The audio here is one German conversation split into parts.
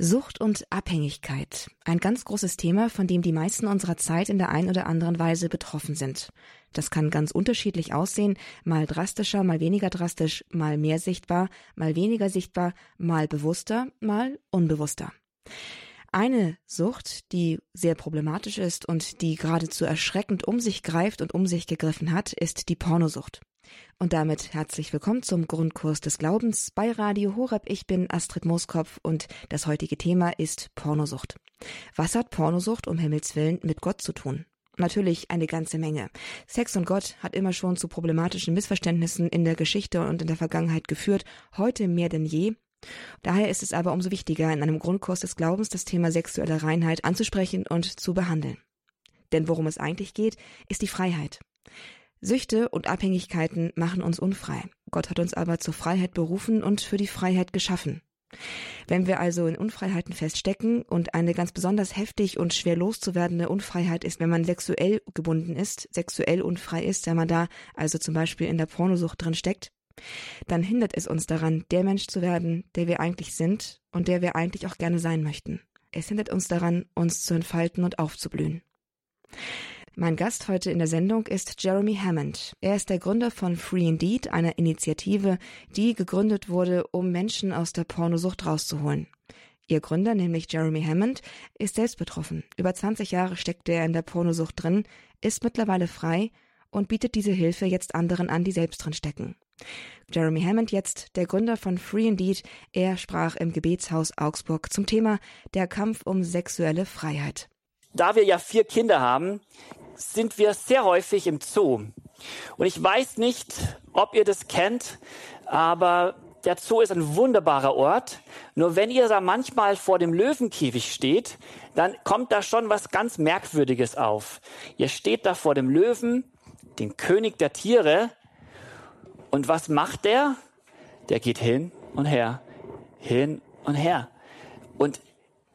Sucht und Abhängigkeit. Ein ganz großes Thema, von dem die meisten unserer Zeit in der einen oder anderen Weise betroffen sind. Das kann ganz unterschiedlich aussehen, mal drastischer, mal weniger drastisch, mal mehr sichtbar, mal weniger sichtbar, mal bewusster, mal unbewusster. Eine Sucht, die sehr problematisch ist und die geradezu erschreckend um sich greift und um sich gegriffen hat, ist die Pornosucht. Und damit herzlich willkommen zum Grundkurs des Glaubens bei Radio Horeb. Ich bin Astrid Mooskopf und das heutige Thema ist Pornosucht. Was hat Pornosucht um Himmels Willen mit Gott zu tun? Natürlich eine ganze Menge. Sex und Gott hat immer schon zu problematischen Missverständnissen in der Geschichte und in der Vergangenheit geführt, heute mehr denn je. Daher ist es aber umso wichtiger, in einem Grundkurs des Glaubens das Thema sexuelle Reinheit anzusprechen und zu behandeln. Denn worum es eigentlich geht, ist die Freiheit. Süchte und Abhängigkeiten machen uns unfrei. Gott hat uns aber zur Freiheit berufen und für die Freiheit geschaffen. Wenn wir also in Unfreiheiten feststecken und eine ganz besonders heftig und schwer loszuwerdende Unfreiheit ist, wenn man sexuell gebunden ist, sexuell unfrei ist, wenn man da also zum Beispiel in der Pornosucht drin steckt, dann hindert es uns daran, der Mensch zu werden, der wir eigentlich sind und der wir eigentlich auch gerne sein möchten. Es hindert uns daran, uns zu entfalten und aufzublühen. Mein Gast heute in der Sendung ist Jeremy Hammond. Er ist der Gründer von Free Indeed, einer Initiative, die gegründet wurde, um Menschen aus der Pornosucht rauszuholen. Ihr Gründer, nämlich Jeremy Hammond, ist selbst betroffen. Über 20 Jahre steckte er in der Pornosucht drin, ist mittlerweile frei und bietet diese Hilfe jetzt anderen an, die selbst drin stecken. Jeremy Hammond jetzt, der Gründer von Free Indeed, er sprach im Gebetshaus Augsburg zum Thema der Kampf um sexuelle Freiheit. Da wir ja vier Kinder haben, sind wir sehr häufig im Zoo. Und ich weiß nicht, ob ihr das kennt, aber der Zoo ist ein wunderbarer Ort. Nur wenn ihr da manchmal vor dem Löwenkäfig steht, dann kommt da schon was ganz Merkwürdiges auf. Ihr steht da vor dem Löwen, den König der Tiere. Und was macht der? Der geht hin und her, hin und her. Und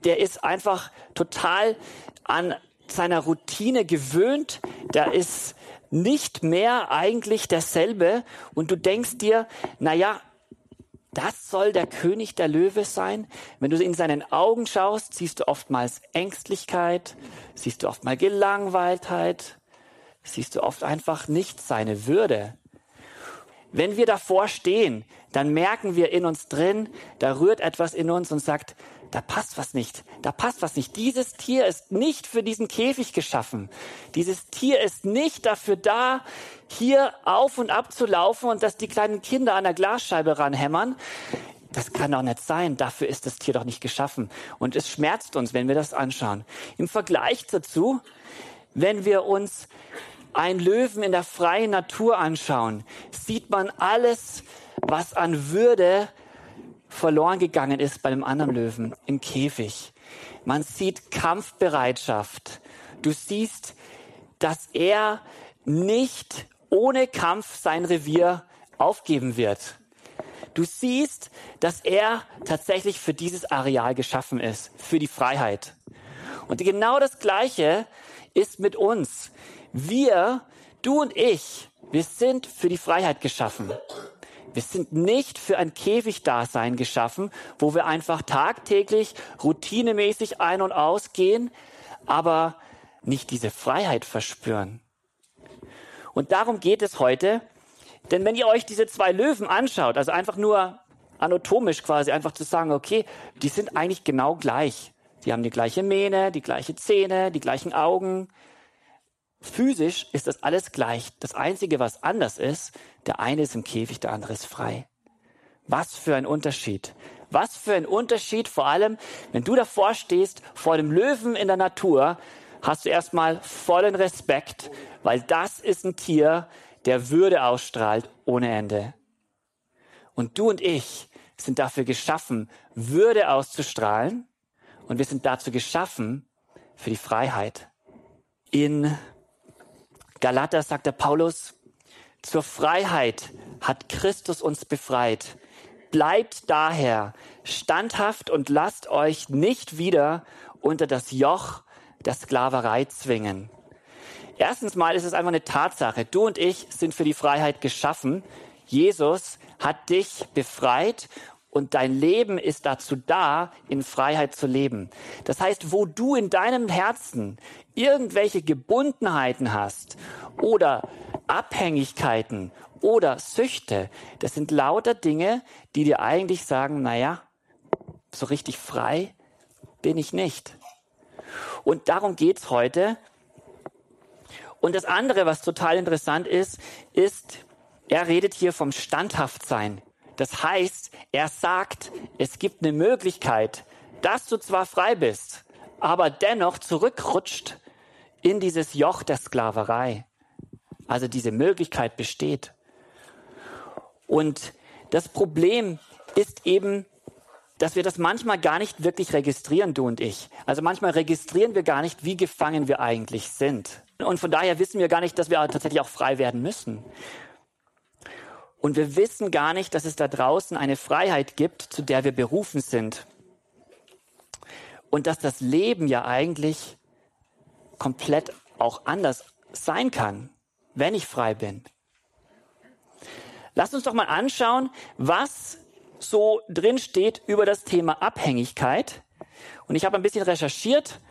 der ist einfach total an seiner Routine gewöhnt, der ist nicht mehr eigentlich derselbe und du denkst dir, na ja, das soll der König der Löwe sein. Wenn du in seinen Augen schaust, siehst du oftmals Ängstlichkeit, siehst du oftmals Gelangweiltheit, siehst du oft einfach nicht seine Würde. Wenn wir davor stehen, dann merken wir in uns drin, da rührt etwas in uns und sagt, da passt was nicht, da passt was nicht. Dieses Tier ist nicht für diesen Käfig geschaffen. Dieses Tier ist nicht dafür da, hier auf und ab zu laufen und dass die kleinen Kinder an der Glasscheibe ranhämmern. Das kann doch nicht sein. Dafür ist das Tier doch nicht geschaffen. Und es schmerzt uns, wenn wir das anschauen. Im Vergleich dazu, wenn wir uns ein Löwen in der freien Natur anschauen, sieht man alles, was an Würde verloren gegangen ist bei dem anderen Löwen im Käfig. Man sieht Kampfbereitschaft. Du siehst, dass er nicht ohne Kampf sein Revier aufgeben wird. Du siehst, dass er tatsächlich für dieses Areal geschaffen ist, für die Freiheit. Und genau das Gleiche ist mit uns. Wir, du und ich, wir sind für die Freiheit geschaffen. Wir sind nicht für ein Käfigdasein geschaffen, wo wir einfach tagtäglich routinemäßig ein- und ausgehen, aber nicht diese Freiheit verspüren. Und darum geht es heute. Denn wenn ihr euch diese zwei Löwen anschaut, also einfach nur anatomisch quasi, einfach zu sagen, okay, die sind eigentlich genau gleich. Die haben die gleiche Mähne, die gleiche Zähne, die gleichen Augen, Physisch ist das alles gleich. Das Einzige, was anders ist, der eine ist im Käfig, der andere ist frei. Was für ein Unterschied. Was für ein Unterschied, vor allem, wenn du davor stehst, vor dem Löwen in der Natur, hast du erstmal vollen Respekt, weil das ist ein Tier, der Würde ausstrahlt ohne Ende. Und du und ich sind dafür geschaffen, Würde auszustrahlen und wir sind dazu geschaffen für die Freiheit. In Galater sagt der Paulus, zur Freiheit hat Christus uns befreit. Bleibt daher standhaft und lasst euch nicht wieder unter das Joch der Sklaverei zwingen. Erstens mal ist es einfach eine Tatsache. Du und ich sind für die Freiheit geschaffen. Jesus hat dich befreit Und dein Leben ist dazu da, in Freiheit zu leben. Das heißt, wo du in deinem Herzen irgendwelche Gebundenheiten hast oder Abhängigkeiten oder Süchte, das sind lauter Dinge, die dir eigentlich sagen, naja, so richtig frei bin ich nicht. Und darum geht's heute. Und das andere, was total interessant ist, ist, er redet hier vom Standhaftsein. Das heißt, er sagt, es gibt eine Möglichkeit, dass du zwar frei bist, aber dennoch zurückrutscht in dieses Joch der Sklaverei. Also diese Möglichkeit besteht. Und das Problem ist eben, dass wir das manchmal gar nicht wirklich registrieren, du und ich. Also manchmal registrieren wir gar nicht, wie gefangen wir eigentlich sind. Und von daher wissen wir gar nicht, dass wir tatsächlich auch frei werden müssen. Und wir wissen gar nicht, dass es da draußen eine Freiheit gibt, zu der wir berufen sind. Und dass das Leben ja eigentlich komplett auch anders sein kann, wenn ich frei bin. Lasst uns doch mal anschauen, was so drin steht über das Thema Abhängigkeit. Und ich habe ein bisschen recherchiert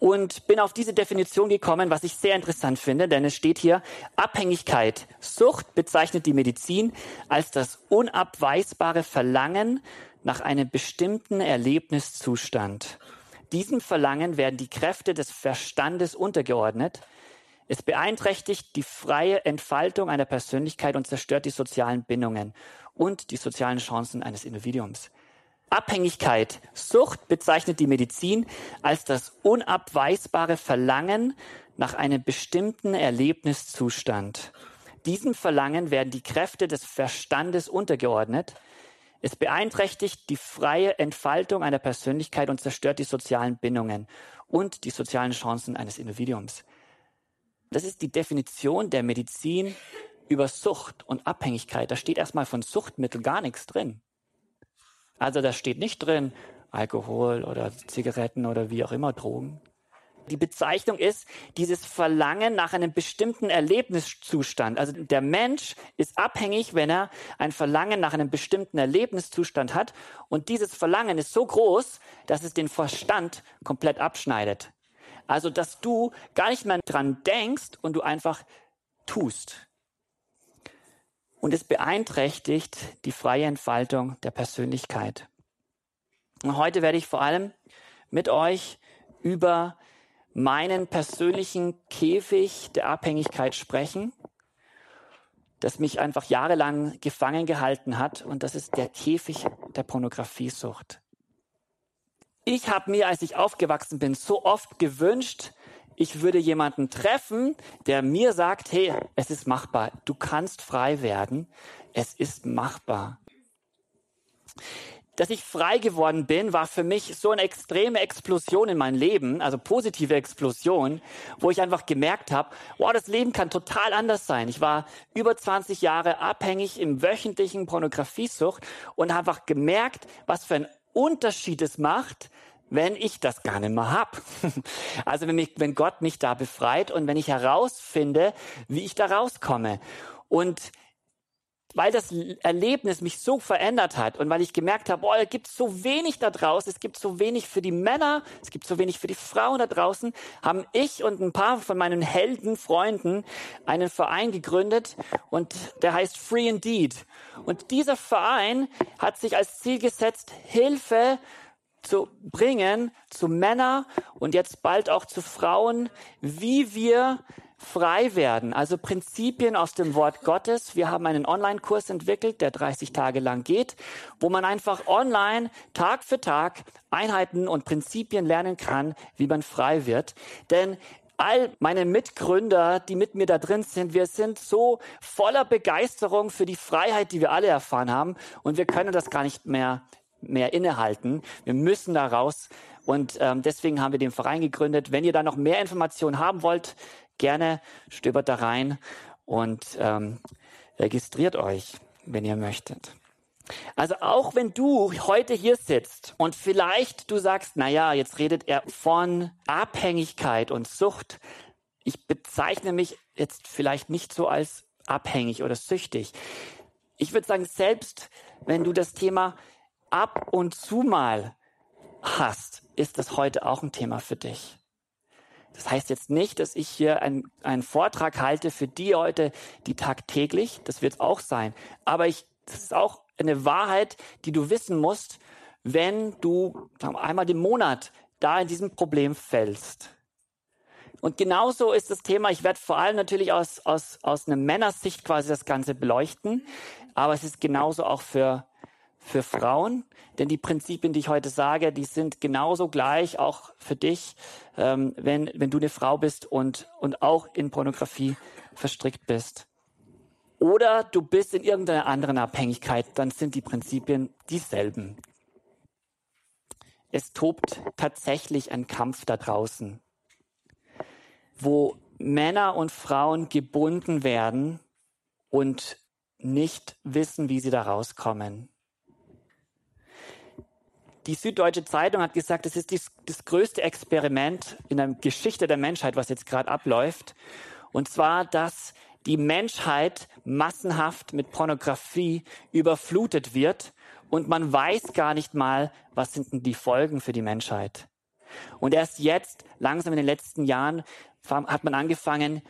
und bin auf diese Definition gekommen, was ich sehr interessant finde, denn es steht hier, Abhängigkeit, Sucht bezeichnet die Medizin als das unabweisbare Verlangen nach einem bestimmten Erlebniszustand. Diesem Verlangen werden die Kräfte des Verstandes untergeordnet. Es beeinträchtigt die freie Entfaltung einer Persönlichkeit und zerstört die sozialen Bindungen und die sozialen Chancen eines Individuums. Abhängigkeit, Sucht bezeichnet die Medizin als das unabweisbare Verlangen nach einem bestimmten Erlebniszustand. Diesem Verlangen werden die Kräfte des Verstandes untergeordnet. Es beeinträchtigt die freie Entfaltung einer Persönlichkeit und zerstört die sozialen Bindungen und die sozialen Chancen eines Individuums. Das ist die Definition der Medizin über Sucht und Abhängigkeit, da steht erstmal von Suchtmittel gar nichts drin. Also da steht nicht drin Alkohol oder Zigaretten oder wie auch immer Drogen. Die Bezeichnung ist dieses Verlangen nach einem bestimmten Erlebniszustand. Also der Mensch ist abhängig, wenn er ein Verlangen nach einem bestimmten Erlebniszustand hat. Und dieses Verlangen ist so groß, dass es den Verstand komplett abschneidet. Also dass du gar nicht mehr dran denkst und du einfach tust und es beeinträchtigt die freie Entfaltung der Persönlichkeit. Und heute werde ich vor allem mit euch über meinen persönlichen Käfig der Abhängigkeit sprechen, das mich einfach jahrelang gefangen gehalten hat und das ist der Käfig der Pornografiesucht. Ich habe mir, als ich aufgewachsen bin, so oft gewünscht, ich würde jemanden treffen, der mir sagt, hey, es ist machbar, du kannst frei werden, es ist machbar. Dass ich frei geworden bin, war für mich so eine extreme Explosion in meinem Leben, also positive Explosion, wo ich einfach gemerkt habe, wow, das Leben kann total anders sein. Ich war über 20 Jahre abhängig im wöchentlichen Pornografiesucht und habe einfach gemerkt, was für einen Unterschied es macht, wenn ich das gar nicht mehr hab. Also wenn, mich, wenn Gott mich da befreit und wenn ich herausfinde, wie ich da rauskomme. Und weil das Erlebnis mich so verändert hat und weil ich gemerkt habe, oh, es gibt so wenig da draußen, es gibt so wenig für die Männer, es gibt so wenig für die Frauen da draußen, haben ich und ein paar von meinen Helden, Freunden einen Verein gegründet und der heißt Free Indeed. Und dieser Verein hat sich als Ziel gesetzt, Hilfe zu bringen zu Männern und jetzt bald auch zu Frauen, wie wir frei werden. Also Prinzipien aus dem Wort Gottes. Wir haben einen Online-Kurs entwickelt, der 30 Tage lang geht, wo man einfach online Tag für Tag Einheiten und Prinzipien lernen kann, wie man frei wird. Denn all meine Mitgründer, die mit mir da drin sind, wir sind so voller Begeisterung für die Freiheit, die wir alle erfahren haben und wir können das gar nicht mehr mehr innehalten. Wir müssen da raus. Und ähm, deswegen haben wir den Verein gegründet. Wenn ihr da noch mehr Informationen haben wollt, gerne stöbert da rein und ähm, registriert euch, wenn ihr möchtet. Also auch wenn du heute hier sitzt und vielleicht du sagst, na ja, jetzt redet er von Abhängigkeit und Sucht. Ich bezeichne mich jetzt vielleicht nicht so als abhängig oder süchtig. Ich würde sagen, selbst wenn du das Thema ab und zu mal hast, ist das heute auch ein Thema für dich. Das heißt jetzt nicht, dass ich hier einen, einen Vortrag halte für die Leute, die tagtäglich, das wird es auch sein. Aber ich, das ist auch eine Wahrheit, die du wissen musst, wenn du einmal im Monat da in diesem Problem fällst. Und genauso ist das Thema, ich werde vor allem natürlich aus, aus, aus einer Männersicht quasi das Ganze beleuchten, aber es ist genauso auch für, für Frauen, denn die Prinzipien, die ich heute sage, die sind genauso gleich auch für dich, ähm, wenn, wenn du eine Frau bist und, und auch in Pornografie verstrickt bist. Oder du bist in irgendeiner anderen Abhängigkeit, dann sind die Prinzipien dieselben. Es tobt tatsächlich ein Kampf da draußen wo Männer und Frauen gebunden werden und nicht wissen, wie sie da rauskommen. Die Süddeutsche Zeitung hat gesagt, das ist dies, das größte Experiment in der Geschichte der Menschheit, was jetzt gerade abläuft. Und zwar, dass die Menschheit massenhaft mit Pornografie überflutet wird und man weiß gar nicht mal, was sind denn die Folgen für die Menschheit. Und erst jetzt, langsam in den letzten Jahren, hat man angefangen,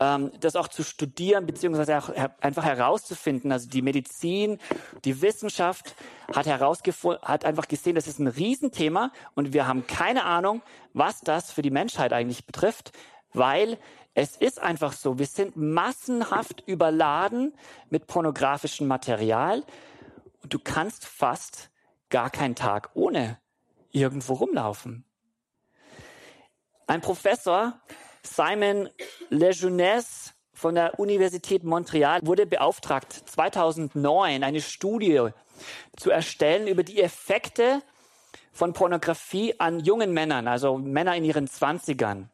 ähm, das auch zu studieren, beziehungsweise auch einfach herauszufinden. Also die Medizin, die Wissenschaft hat herausgefunden, hat einfach gesehen, das ist ein Riesenthema und wir haben keine Ahnung, was das für die Menschheit eigentlich betrifft, weil es ist einfach so, wir sind massenhaft überladen mit pornografischem Material und du kannst fast gar keinen Tag ohne irgendwo rumlaufen. Ein Professor, Simon Lejeunesse von der Universität Montreal, wurde beauftragt, 2009 eine Studie zu erstellen über die Effekte von Pornografie an jungen Männern, also Männer in ihren Zwanzigern.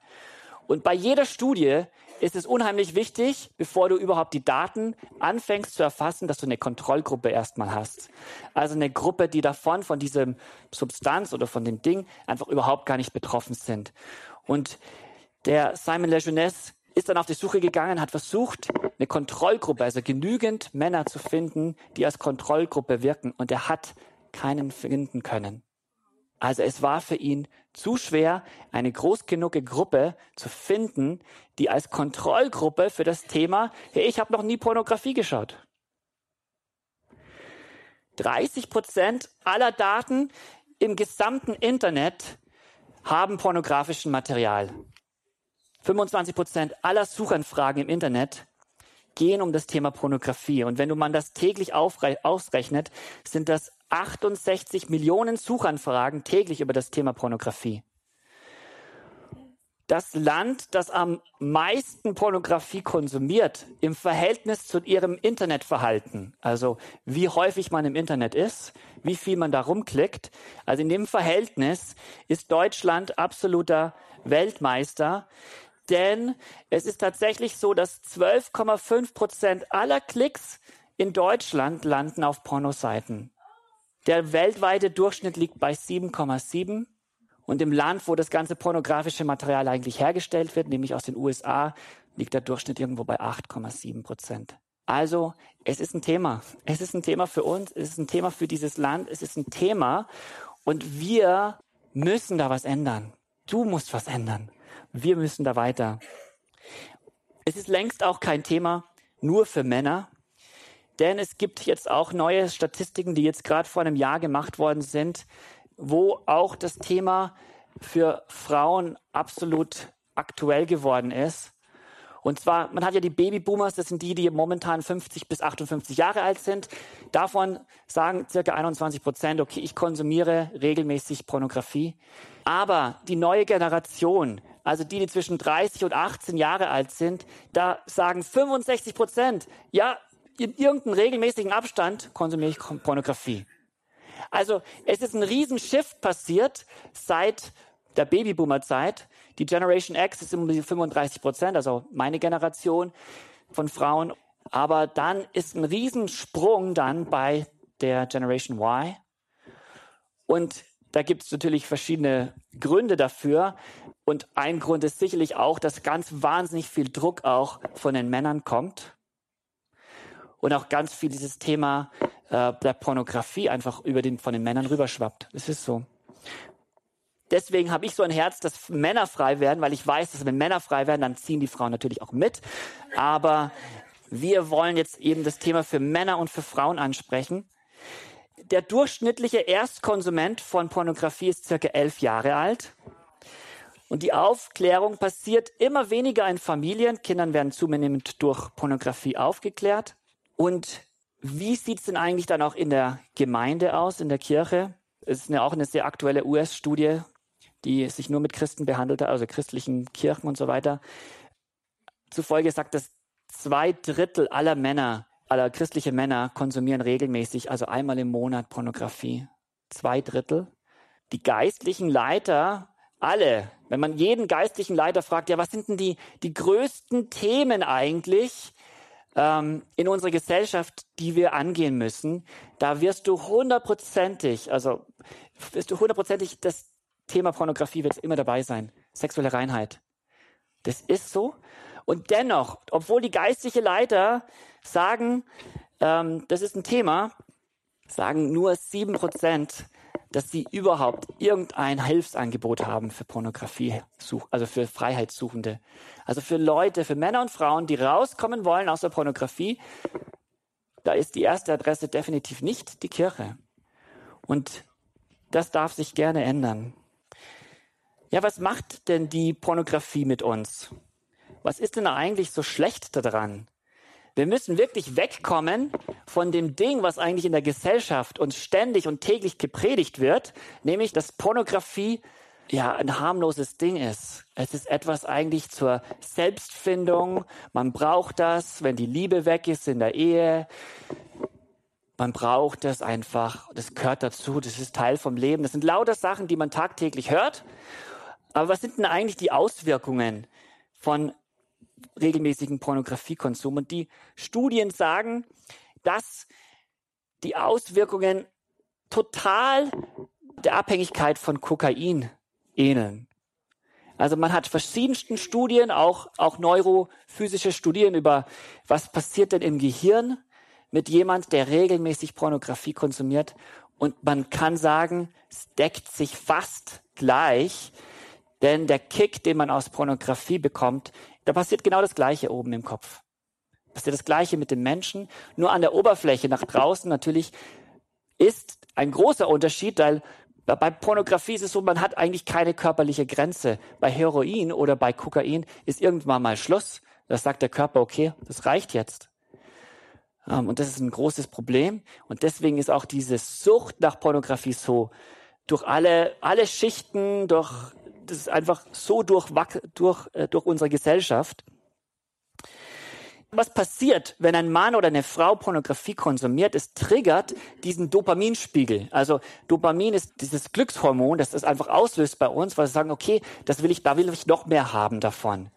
Und bei jeder Studie ist es unheimlich wichtig, bevor du überhaupt die Daten anfängst zu erfassen, dass du eine Kontrollgruppe erstmal hast. Also eine Gruppe, die davon, von diesem Substanz oder von dem Ding einfach überhaupt gar nicht betroffen sind. Und der Simon Lejeunesse ist dann auf die Suche gegangen, hat versucht, eine Kontrollgruppe, also genügend Männer zu finden, die als Kontrollgruppe wirken. Und er hat keinen finden können. Also es war für ihn zu schwer, eine groß genug Gruppe zu finden, die als Kontrollgruppe für das Thema, hey, ich habe noch nie Pornografie geschaut. 30 Prozent aller Daten im gesamten Internet haben pornografischen Material. 25 Prozent aller Suchanfragen im Internet gehen um das Thema Pornografie. Und wenn du man das täglich ausrechnet, sind das 68 Millionen Suchanfragen täglich über das Thema Pornografie. Das Land, das am meisten Pornografie konsumiert im Verhältnis zu ihrem Internetverhalten, also wie häufig man im Internet ist, wie viel man da rumklickt, also in dem Verhältnis ist Deutschland absoluter Weltmeister, denn es ist tatsächlich so, dass 12,5 Prozent aller Klicks in Deutschland landen auf Pornoseiten. Der weltweite Durchschnitt liegt bei 7,7. Und im Land, wo das ganze pornografische Material eigentlich hergestellt wird, nämlich aus den USA, liegt der Durchschnitt irgendwo bei 8,7 Prozent. Also, es ist ein Thema. Es ist ein Thema für uns. Es ist ein Thema für dieses Land. Es ist ein Thema. Und wir müssen da was ändern. Du musst was ändern. Wir müssen da weiter. Es ist längst auch kein Thema nur für Männer. Denn es gibt jetzt auch neue Statistiken, die jetzt gerade vor einem Jahr gemacht worden sind, wo auch das Thema für Frauen absolut aktuell geworden ist. Und zwar, man hat ja die Babyboomers, das sind die, die momentan 50 bis 58 Jahre alt sind. Davon sagen circa 21 Prozent, okay, ich konsumiere regelmäßig Pornografie. Aber die neue Generation, also die, die zwischen 30 und 18 Jahre alt sind, da sagen 65 Prozent, ja, in irgendeinem regelmäßigen Abstand konsumiere ich Pornografie. Also es ist ein Riesenschiff passiert seit der Babyboomer-Zeit. Die Generation X ist um die 35 Prozent, also meine Generation von Frauen. Aber dann ist ein Riesensprung dann bei der Generation Y. Und da gibt es natürlich verschiedene Gründe dafür. Und ein Grund ist sicherlich auch, dass ganz wahnsinnig viel Druck auch von den Männern kommt und auch ganz viel dieses Thema äh, der Pornografie einfach über den, von den Männern rüberschwappt. Das ist so. Deswegen habe ich so ein Herz, dass Männer frei werden, weil ich weiß, dass wenn Männer frei werden, dann ziehen die Frauen natürlich auch mit. Aber wir wollen jetzt eben das Thema für Männer und für Frauen ansprechen. Der durchschnittliche Erstkonsument von Pornografie ist circa elf Jahre alt. Und die Aufklärung passiert immer weniger in Familien. Kindern werden zunehmend durch Pornografie aufgeklärt. Und wie sieht es denn eigentlich dann auch in der Gemeinde aus, in der Kirche? Es ist eine, auch eine sehr aktuelle US-Studie, die sich nur mit Christen behandelt hat, also christlichen Kirchen und so weiter. Zufolge sagt das zwei Drittel aller Männer, aller christlichen Männer konsumieren regelmäßig, also einmal im Monat Pornografie. Zwei Drittel. Die geistlichen Leiter, alle, wenn man jeden geistlichen Leiter fragt, ja, was sind denn die, die größten Themen eigentlich ähm, in unserer Gesellschaft, die wir angehen müssen, da wirst du hundertprozentig, also wirst du hundertprozentig, das Thema Pornografie wird immer dabei sein. Sexuelle Reinheit. Das ist so. Und dennoch, obwohl die geistliche Leiter sagen, ähm, das ist ein Thema, sagen nur sieben Prozent, dass sie überhaupt irgendein Hilfsangebot haben für Pornografie, also für Freiheitssuchende. Also für Leute, für Männer und Frauen, die rauskommen wollen aus der Pornografie, da ist die erste Adresse definitiv nicht die Kirche. Und das darf sich gerne ändern. Ja, was macht denn die Pornografie mit uns? Was ist denn eigentlich so schlecht daran? Wir müssen wirklich wegkommen von dem Ding, was eigentlich in der Gesellschaft uns ständig und täglich gepredigt wird, nämlich dass Pornografie ja ein harmloses Ding ist. Es ist etwas eigentlich zur Selbstfindung. Man braucht das, wenn die Liebe weg ist in der Ehe. Man braucht das einfach. Das gehört dazu. Das ist Teil vom Leben. Das sind lauter Sachen, die man tagtäglich hört. Aber was sind denn eigentlich die Auswirkungen von regelmäßigen Pornografiekonsum. Und die Studien sagen, dass die Auswirkungen total der Abhängigkeit von Kokain ähneln. Also man hat verschiedensten Studien, auch, auch neurophysische Studien über, was passiert denn im Gehirn mit jemand, der regelmäßig Pornografie konsumiert. Und man kann sagen, es deckt sich fast gleich, denn der Kick, den man aus Pornografie bekommt, da passiert genau das Gleiche oben im Kopf. Passiert das Gleiche mit dem Menschen. Nur an der Oberfläche nach draußen natürlich ist ein großer Unterschied, weil bei Pornografie ist es so, man hat eigentlich keine körperliche Grenze. Bei Heroin oder bei Kokain ist irgendwann mal Schluss. Da sagt der Körper, okay, das reicht jetzt. Ähm, und das ist ein großes Problem. Und deswegen ist auch diese Sucht nach Pornografie so durch alle, alle Schichten, durch das ist einfach so durch, durch, äh, durch unsere Gesellschaft. Was passiert, wenn ein Mann oder eine Frau Pornografie konsumiert? Es triggert diesen Dopaminspiegel. Also Dopamin ist dieses Glückshormon, das das einfach auslöst bei uns, weil wir sagen, okay, das will ich, da will ich noch mehr haben davon.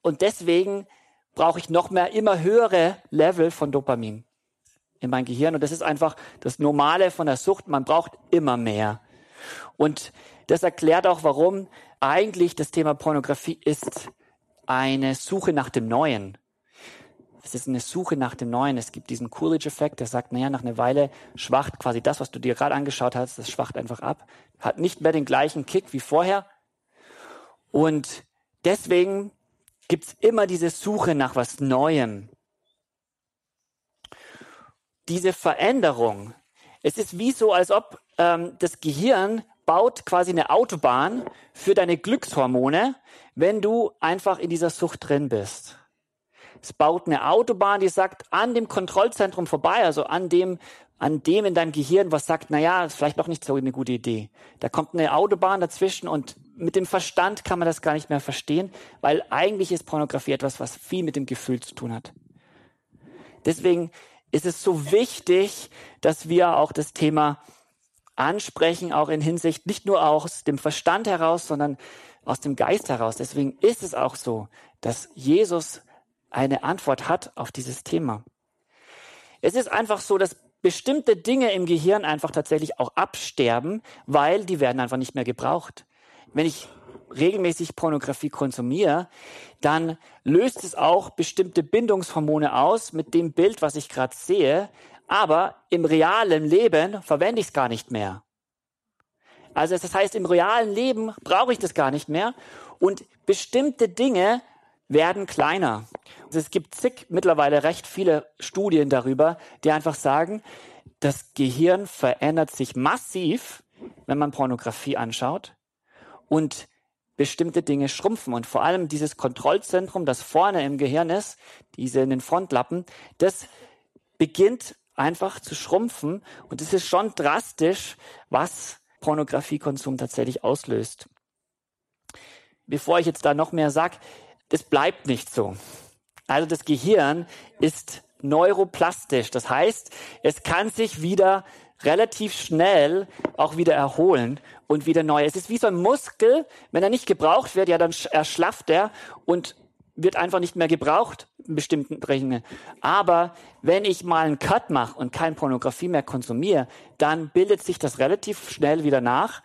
Und deswegen brauche ich noch mehr, immer höhere Level von Dopamin in mein Gehirn. Und das ist einfach das Normale von der Sucht. Man braucht immer mehr. Und das erklärt auch, warum eigentlich das Thema Pornografie ist eine Suche nach dem Neuen. Es ist eine Suche nach dem Neuen. Es gibt diesen Coolidge-Effekt, der sagt, naja, nach einer Weile schwacht quasi das, was du dir gerade angeschaut hast, das schwacht einfach ab. Hat nicht mehr den gleichen Kick wie vorher. Und deswegen gibt's immer diese Suche nach was Neuem. Diese Veränderung. Es ist wie so, als ob ähm, das Gehirn baut quasi eine Autobahn für deine Glückshormone, wenn du einfach in dieser Sucht drin bist. Es baut eine Autobahn, die sagt, an dem Kontrollzentrum vorbei, also an dem, an dem in deinem Gehirn, was sagt, na ja, ist vielleicht doch nicht so eine gute Idee. Da kommt eine Autobahn dazwischen und mit dem Verstand kann man das gar nicht mehr verstehen, weil eigentlich ist Pornografie etwas, was viel mit dem Gefühl zu tun hat. Deswegen ist es so wichtig, dass wir auch das Thema ansprechen, auch in Hinsicht nicht nur aus dem Verstand heraus, sondern aus dem Geist heraus. Deswegen ist es auch so, dass Jesus eine Antwort hat auf dieses Thema. Es ist einfach so, dass bestimmte Dinge im Gehirn einfach tatsächlich auch absterben, weil die werden einfach nicht mehr gebraucht. Wenn ich regelmäßig Pornografie konsumiere, dann löst es auch bestimmte Bindungshormone aus mit dem Bild, was ich gerade sehe. Aber im realen Leben verwende ich es gar nicht mehr. Also das heißt, im realen Leben brauche ich das gar nicht mehr und bestimmte Dinge werden kleiner. Also es gibt zig mittlerweile recht viele Studien darüber, die einfach sagen, das Gehirn verändert sich massiv, wenn man Pornografie anschaut und bestimmte Dinge schrumpfen. Und vor allem dieses Kontrollzentrum, das vorne im Gehirn ist, diese in den Frontlappen, das beginnt einfach zu schrumpfen. Und es ist schon drastisch, was Pornografiekonsum tatsächlich auslöst. Bevor ich jetzt da noch mehr sage, das bleibt nicht so. Also das Gehirn ist neuroplastisch. Das heißt, es kann sich wieder relativ schnell auch wieder erholen und wieder neu. Es ist wie so ein Muskel, wenn er nicht gebraucht wird, ja, dann erschlafft er und wird einfach nicht mehr gebraucht in bestimmten Dingen. Aber wenn ich mal einen Cut mache und keine Pornografie mehr konsumiere, dann bildet sich das relativ schnell wieder nach.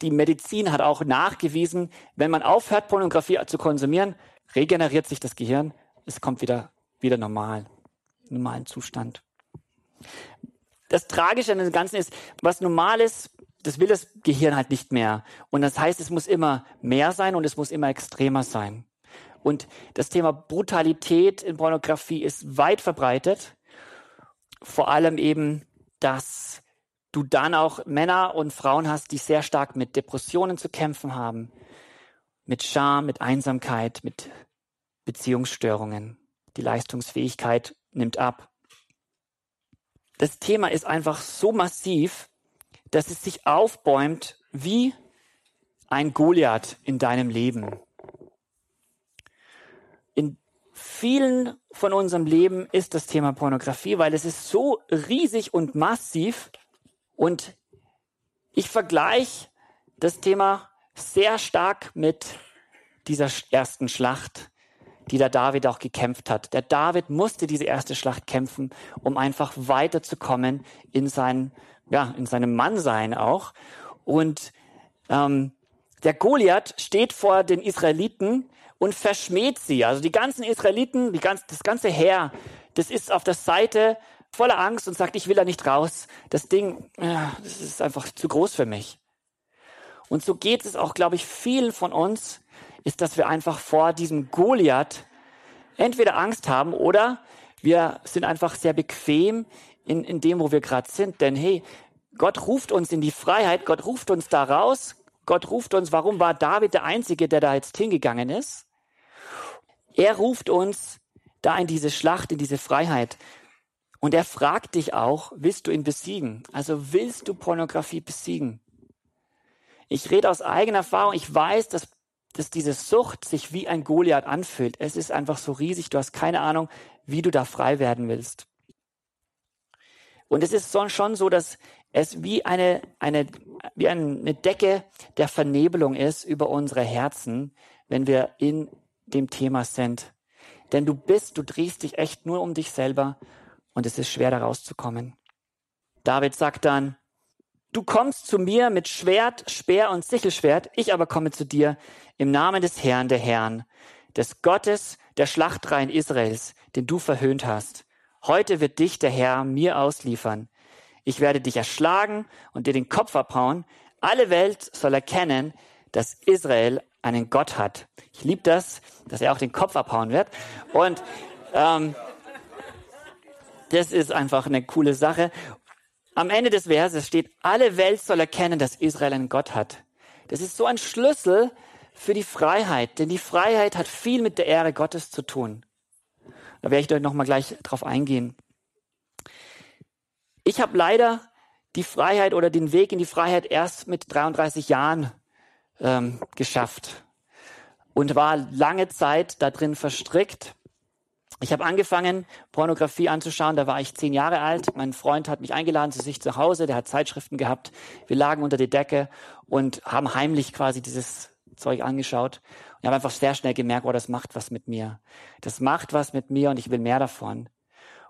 Die Medizin hat auch nachgewiesen, wenn man aufhört, Pornografie zu konsumieren, regeneriert sich das Gehirn, es kommt wieder, wieder normal, normalen Zustand. Das Tragische an dem Ganzen ist, was normal ist, das will das Gehirn halt nicht mehr. Und das heißt, es muss immer mehr sein und es muss immer extremer sein. Und das Thema Brutalität in Pornografie ist weit verbreitet. Vor allem eben, dass du dann auch Männer und Frauen hast, die sehr stark mit Depressionen zu kämpfen haben, mit Scham, mit Einsamkeit, mit Beziehungsstörungen. Die Leistungsfähigkeit nimmt ab. Das Thema ist einfach so massiv, dass es sich aufbäumt wie ein Goliath in deinem Leben. In vielen von unserem Leben ist das Thema Pornografie, weil es ist so riesig und massiv und ich vergleiche das Thema sehr stark mit dieser ersten Schlacht, die der David auch gekämpft hat. Der David musste diese erste Schlacht kämpfen, um einfach weiterzukommen in sein, ja, in seinem Mannsein auch. Und ähm, der Goliath steht vor den Israeliten und verschmäht sie. Also die ganzen Israeliten, die ganz, das ganze Heer, das ist auf der Seite voller Angst und sagt, ich will da nicht raus. Das Ding, ja, das ist einfach zu groß für mich. Und so geht es auch, glaube ich, vielen von uns, ist, dass wir einfach vor diesem Goliath entweder Angst haben oder wir sind einfach sehr bequem in, in dem, wo wir gerade sind. Denn hey, Gott ruft uns in die Freiheit, Gott ruft uns da raus, Gott ruft uns, warum war David der Einzige, der da jetzt hingegangen ist? Er ruft uns da in diese Schlacht, in diese Freiheit. Und er fragt dich auch, willst du ihn besiegen? Also willst du Pornografie besiegen? Ich rede aus eigener Erfahrung. Ich weiß, dass, dass diese Sucht sich wie ein Goliath anfühlt. Es ist einfach so riesig. Du hast keine Ahnung, wie du da frei werden willst. Und es ist schon so, dass es wie eine, eine, wie eine Decke der Vernebelung ist über unsere Herzen, wenn wir in dem Thema sind. Denn du bist, du drehst dich echt nur um dich selber und es ist schwer da rauszukommen. David sagt dann, Du kommst zu mir mit Schwert, Speer und Sichelschwert, ich aber komme zu dir im Namen des Herrn der Herrn, des Gottes der Schlachtreihen Israels, den du verhöhnt hast. Heute wird dich der Herr mir ausliefern. Ich werde dich erschlagen und dir den Kopf abhauen. Alle Welt soll erkennen, dass Israel einen Gott hat. Ich liebe das, dass er auch den Kopf abhauen wird. Und ähm, das ist einfach eine coole Sache. Am Ende des Verses steht, alle Welt soll erkennen, dass Israel einen Gott hat. Das ist so ein Schlüssel für die Freiheit, denn die Freiheit hat viel mit der Ehre Gottes zu tun. Da werde ich euch nochmal gleich drauf eingehen. Ich habe leider die Freiheit oder den Weg in die Freiheit erst mit 33 Jahren ähm, geschafft und war lange Zeit da drin verstrickt ich habe angefangen, Pornografie anzuschauen, da war ich zehn Jahre alt. Mein Freund hat mich eingeladen zu sich zu Hause, der hat Zeitschriften gehabt. Wir lagen unter der Decke und haben heimlich quasi dieses Zeug angeschaut. Und ich habe einfach sehr schnell gemerkt, oh, das macht was mit mir. Das macht was mit mir und ich will mehr davon.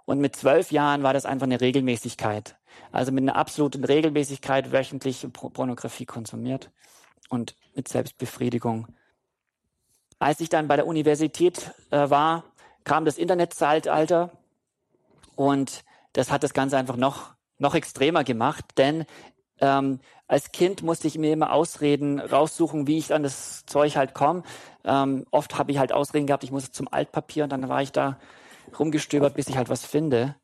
Und mit zwölf Jahren war das einfach eine Regelmäßigkeit. Also mit einer absoluten Regelmäßigkeit wöchentlich Pornografie konsumiert und mit Selbstbefriedigung. Als ich dann bei der Universität äh, war, kam das Internetzeitalter und das hat das Ganze einfach noch, noch extremer gemacht, denn ähm, als Kind musste ich mir immer Ausreden raussuchen, wie ich an das Zeug halt komme. Ähm, oft habe ich halt Ausreden gehabt, ich muss zum Altpapier und dann war ich da rumgestöbert, bis ich halt was finde.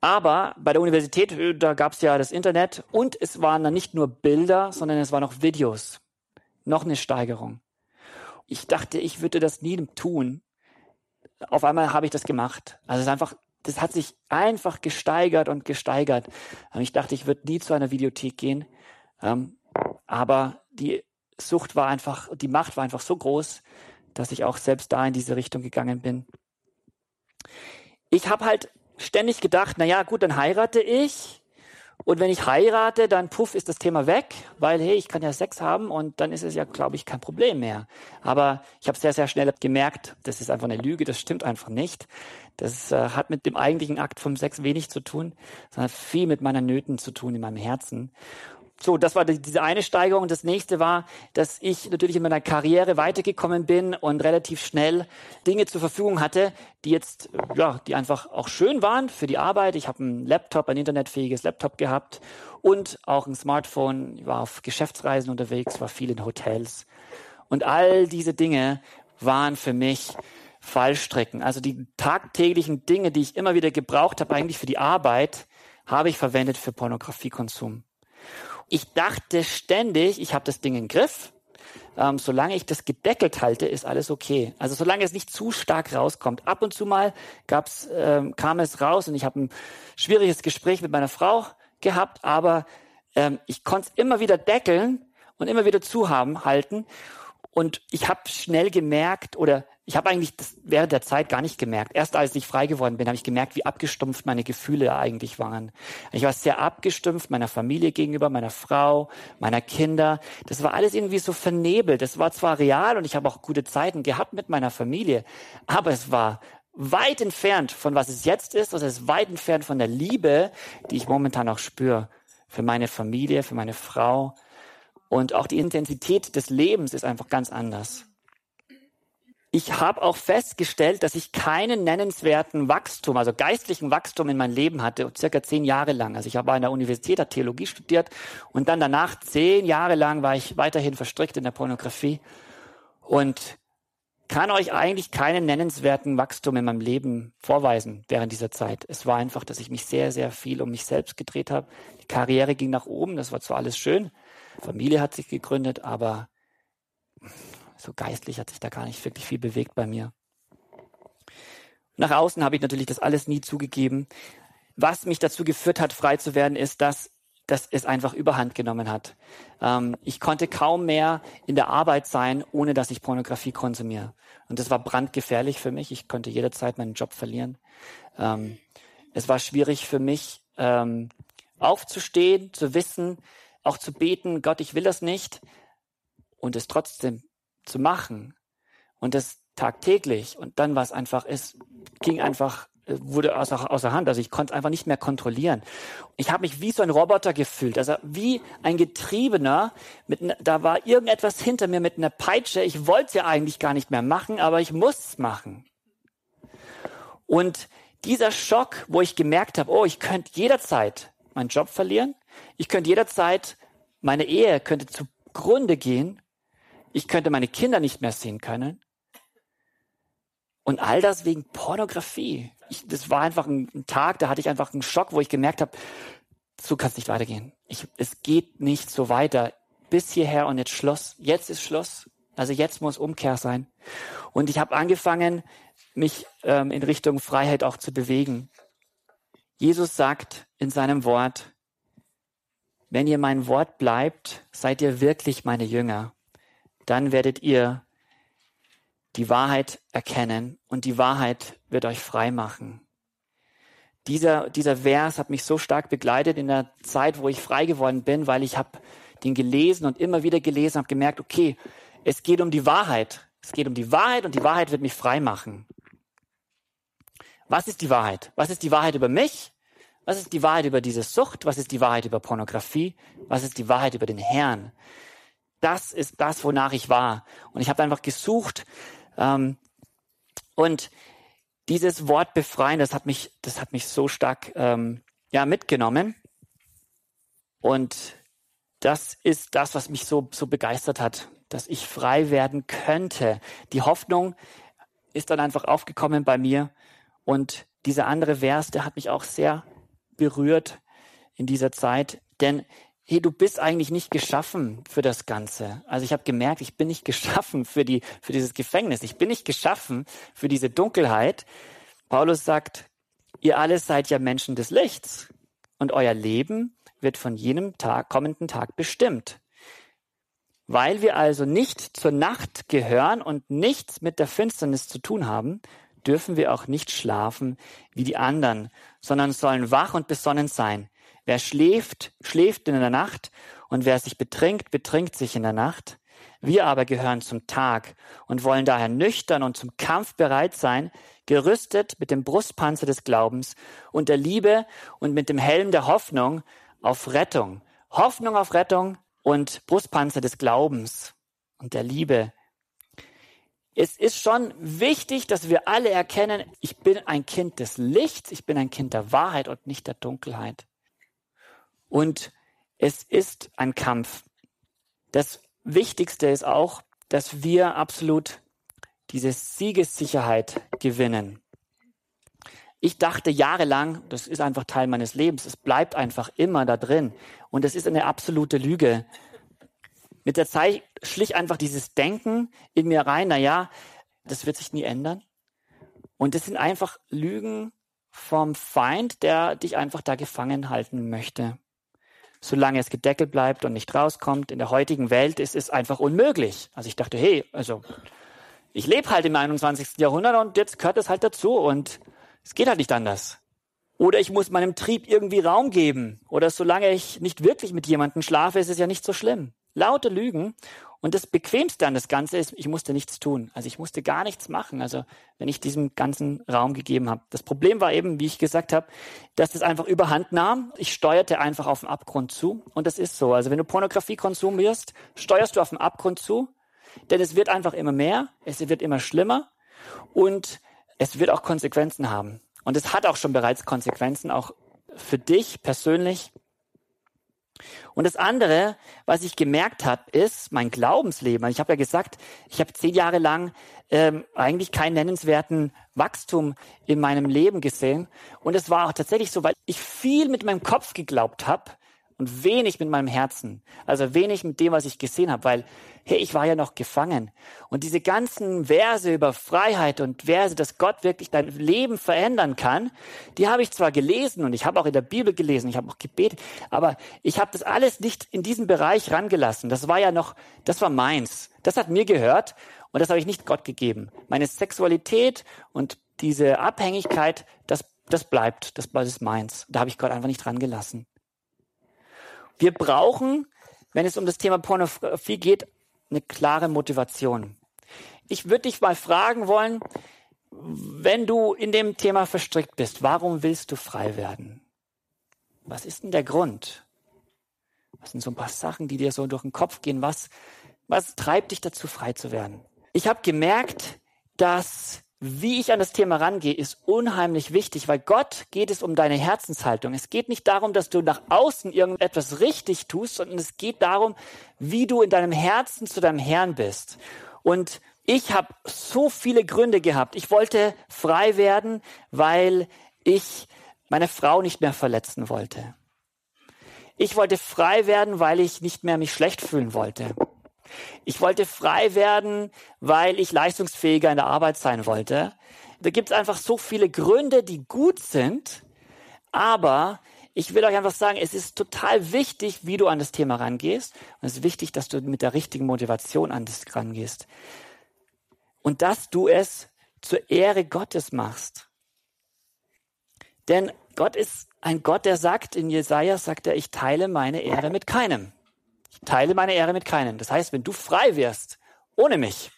Aber bei der Universität, da gab es ja das Internet und es waren dann nicht nur Bilder, sondern es waren auch Videos. Noch eine Steigerung. Ich dachte, ich würde das nie tun. Auf einmal habe ich das gemacht. Also es ist einfach das hat sich einfach gesteigert und gesteigert. Ähm, ich dachte, ich würde nie zu einer Videothek gehen. Ähm, aber die Sucht war einfach, die Macht war einfach so groß, dass ich auch selbst da in diese Richtung gegangen bin. Ich habe halt ständig gedacht, na ja, gut, dann heirate ich und wenn ich heirate, dann puff ist das Thema weg, weil hey, ich kann ja Sex haben und dann ist es ja, glaube ich, kein Problem mehr. Aber ich habe sehr, sehr schnell gemerkt, das ist einfach eine Lüge, das stimmt einfach nicht. Das äh, hat mit dem eigentlichen Akt vom Sex wenig zu tun, sondern viel mit meiner Nöten zu tun in meinem Herzen. So, das war die, diese eine Steigerung. Das nächste war, dass ich natürlich in meiner Karriere weitergekommen bin und relativ schnell Dinge zur Verfügung hatte, die jetzt, ja, die einfach auch schön waren für die Arbeit. Ich habe einen Laptop, ein internetfähiges Laptop gehabt und auch ein Smartphone. Ich war auf Geschäftsreisen unterwegs, war viel in Hotels. Und all diese Dinge waren für mich Fallstrecken. Also die tagtäglichen Dinge, die ich immer wieder gebraucht habe, eigentlich für die Arbeit, habe ich verwendet für Pornografiekonsum. Ich dachte ständig, ich habe das Ding im Griff. Ähm, solange ich das gedeckelt halte, ist alles okay. Also solange es nicht zu stark rauskommt. Ab und zu mal gab's, ähm, kam es raus und ich habe ein schwieriges Gespräch mit meiner Frau gehabt, aber ähm, ich konnte es immer wieder deckeln und immer wieder zuhaben halten. Und ich habe schnell gemerkt, oder ich habe eigentlich das während der Zeit gar nicht gemerkt. Erst als ich frei geworden bin, habe ich gemerkt, wie abgestumpft meine Gefühle eigentlich waren. Ich war sehr abgestumpft meiner Familie gegenüber, meiner Frau, meiner Kinder. Das war alles irgendwie so vernebelt. Das war zwar real und ich habe auch gute Zeiten gehabt mit meiner Familie, aber es war weit entfernt von was es jetzt ist. Es ist weit entfernt von der Liebe, die ich momentan auch spüre für meine Familie, für meine Frau. Und auch die Intensität des Lebens ist einfach ganz anders ich habe auch festgestellt, dass ich keinen nennenswerten Wachstum, also geistlichen Wachstum in meinem Leben hatte, circa zehn Jahre lang. Also ich habe an der Universität hat Theologie studiert und dann danach zehn Jahre lang war ich weiterhin verstrickt in der Pornografie und kann euch eigentlich keinen nennenswerten Wachstum in meinem Leben vorweisen während dieser Zeit. Es war einfach, dass ich mich sehr, sehr viel um mich selbst gedreht habe. Die Karriere ging nach oben, das war zwar alles schön, Familie hat sich gegründet, aber so geistlich hat sich da gar nicht wirklich viel bewegt bei mir. Nach außen habe ich natürlich das alles nie zugegeben. Was mich dazu geführt hat, frei zu werden, ist, dass, dass es einfach überhand genommen hat. Ähm, ich konnte kaum mehr in der Arbeit sein, ohne dass ich Pornografie konsumiere. Und das war brandgefährlich für mich. Ich konnte jederzeit meinen Job verlieren. Ähm, es war schwierig für mich, ähm, aufzustehen, zu wissen, auch zu beten, Gott, ich will das nicht, und es trotzdem zu machen und das tagtäglich und dann war es einfach, es ging einfach, wurde außer, außer Hand, also ich konnte es einfach nicht mehr kontrollieren. Ich habe mich wie so ein Roboter gefühlt, also wie ein Getriebener, mit, da war irgendetwas hinter mir mit einer Peitsche, ich wollte es ja eigentlich gar nicht mehr machen, aber ich muss es machen. Und dieser Schock, wo ich gemerkt habe, oh, ich könnte jederzeit meinen Job verlieren, ich könnte jederzeit, meine Ehe könnte zugrunde gehen, ich könnte meine Kinder nicht mehr sehen können. Und all das wegen Pornografie. Ich, das war einfach ein, Tag, da hatte ich einfach einen Schock, wo ich gemerkt habe, so kann es nicht weitergehen. Ich, es geht nicht so weiter. Bis hierher und jetzt Schluss. Jetzt ist Schluss. Also jetzt muss Umkehr sein. Und ich habe angefangen, mich ähm, in Richtung Freiheit auch zu bewegen. Jesus sagt in seinem Wort, wenn ihr mein Wort bleibt, seid ihr wirklich meine Jünger dann werdet ihr die Wahrheit erkennen und die Wahrheit wird euch frei machen. Dieser, dieser Vers hat mich so stark begleitet in der Zeit, wo ich frei geworden bin, weil ich habe den gelesen und immer wieder gelesen, habe gemerkt, okay, es geht um die Wahrheit. Es geht um die Wahrheit und die Wahrheit wird mich frei machen. Was ist die Wahrheit? Was ist die Wahrheit über mich? Was ist die Wahrheit über diese Sucht? Was ist die Wahrheit über Pornografie? Was ist die Wahrheit über den Herrn? das ist das, wonach ich war. Und ich habe einfach gesucht. Ähm, und dieses Wort befreien, das hat mich, das hat mich so stark ähm, ja, mitgenommen. Und das ist das, was mich so, so begeistert hat, dass ich frei werden könnte. Die Hoffnung ist dann einfach aufgekommen bei mir. Und dieser andere Vers, der hat mich auch sehr berührt in dieser Zeit. Denn hey, du bist eigentlich nicht geschaffen für das Ganze. Also ich habe gemerkt, ich bin nicht geschaffen für, die, für dieses Gefängnis. Ich bin nicht geschaffen für diese Dunkelheit. Paulus sagt, ihr alle seid ja Menschen des Lichts und euer Leben wird von jenem Tag, kommenden Tag bestimmt. Weil wir also nicht zur Nacht gehören und nichts mit der Finsternis zu tun haben, dürfen wir auch nicht schlafen wie die anderen, sondern sollen wach und besonnen sein. Wer schläft, schläft in der Nacht und wer sich betrinkt, betrinkt sich in der Nacht. Wir aber gehören zum Tag und wollen daher nüchtern und zum Kampf bereit sein, gerüstet mit dem Brustpanzer des Glaubens und der Liebe und mit dem Helm der Hoffnung auf Rettung. Hoffnung auf Rettung und Brustpanzer des Glaubens und der Liebe. Es ist schon wichtig, dass wir alle erkennen, ich bin ein Kind des Lichts, ich bin ein Kind der Wahrheit und nicht der Dunkelheit. Und es ist ein Kampf. Das Wichtigste ist auch, dass wir absolut diese Siegessicherheit gewinnen. Ich dachte jahrelang, das ist einfach Teil meines Lebens, es bleibt einfach immer da drin. Und das ist eine absolute Lüge. Mit der Zeit schlich einfach dieses Denken in mir rein, na ja, das wird sich nie ändern. Und das sind einfach Lügen vom Feind, der dich einfach da gefangen halten möchte. Solange es gedeckelt bleibt und nicht rauskommt, in der heutigen Welt ist es einfach unmöglich. Also ich dachte, hey, also ich lebe halt im 21. Jahrhundert und jetzt gehört es halt dazu und es geht halt nicht anders. Oder ich muss meinem Trieb irgendwie Raum geben. Oder solange ich nicht wirklich mit jemandem schlafe, ist es ja nicht so schlimm. Laute Lügen. Und das Bequemste an das Ganze ist, ich musste nichts tun. Also ich musste gar nichts machen. Also wenn ich diesem ganzen Raum gegeben habe. Das Problem war eben, wie ich gesagt habe, dass das einfach überhand nahm. Ich steuerte einfach auf den Abgrund zu. Und das ist so. Also wenn du Pornografie konsumierst, steuerst du auf den Abgrund zu. Denn es wird einfach immer mehr, es wird immer schlimmer und es wird auch Konsequenzen haben. Und es hat auch schon bereits Konsequenzen, auch für dich persönlich. Und das andere, was ich gemerkt habe, ist mein Glaubensleben. Ich habe ja gesagt, ich habe zehn Jahre lang ähm, eigentlich keinen nennenswerten Wachstum in meinem Leben gesehen. Und es war auch tatsächlich so, weil ich viel mit meinem Kopf geglaubt habe und wenig mit meinem Herzen. Also wenig mit dem, was ich gesehen habe, weil, hey, ich war ja noch gefangen. Und diese ganzen Verse über Freiheit und Verse, dass Gott wirklich dein Leben verändern kann, die habe ich zwar gelesen und ich habe auch in der Bibel gelesen, ich habe auch gebetet, aber ich habe das alles nicht in diesen Bereich rangelassen. Das war ja noch, das war meins. Das hat mir gehört und das habe ich nicht Gott gegeben. Meine Sexualität und diese Abhängigkeit, das, das bleibt, das, das ist meins. Da habe ich Gott einfach nicht dran gelassen. Wir brauchen, wenn es um das Thema Pornografie geht, eine klare Motivation. Ich würde dich mal fragen wollen, wenn du in dem Thema verstrickt bist, warum willst du frei werden? Was ist denn der Grund? Was sind so ein paar Sachen, die dir so durch den Kopf gehen? Was, was treibt dich dazu, frei zu werden? Ich habe gemerkt, dass wie ich an das Thema rangehe, ist unheimlich wichtig, weil Gott geht es um deine Herzenshaltung. Es geht nicht darum, dass du nach außen irgendetwas richtig tust, sondern es geht darum, wie du in deinem Herzen zu deinem Herrn bist. Und ich habe so viele Gründe gehabt. Ich wollte frei werden, weil ich meine Frau nicht mehr verletzen wollte. Ich wollte frei werden, weil ich nicht mehr mich schlecht fühlen wollte. Ich wollte frei werden, weil ich leistungsfähiger in der Arbeit sein wollte. Da gibt es einfach so viele Gründe, die gut sind, aber ich will euch einfach sagen, es ist total wichtig, wie du an das Thema rangehst. Und es ist wichtig, dass du mit der richtigen Motivation an das rangehst. Und dass du es zur Ehre Gottes machst. Denn Gott ist ein Gott, der sagt, in Jesaja sagt er, ich teile meine Ehre mit keinem. Teile meine Ehre mit keinem. Das heißt, wenn du frei wirst, ohne mich,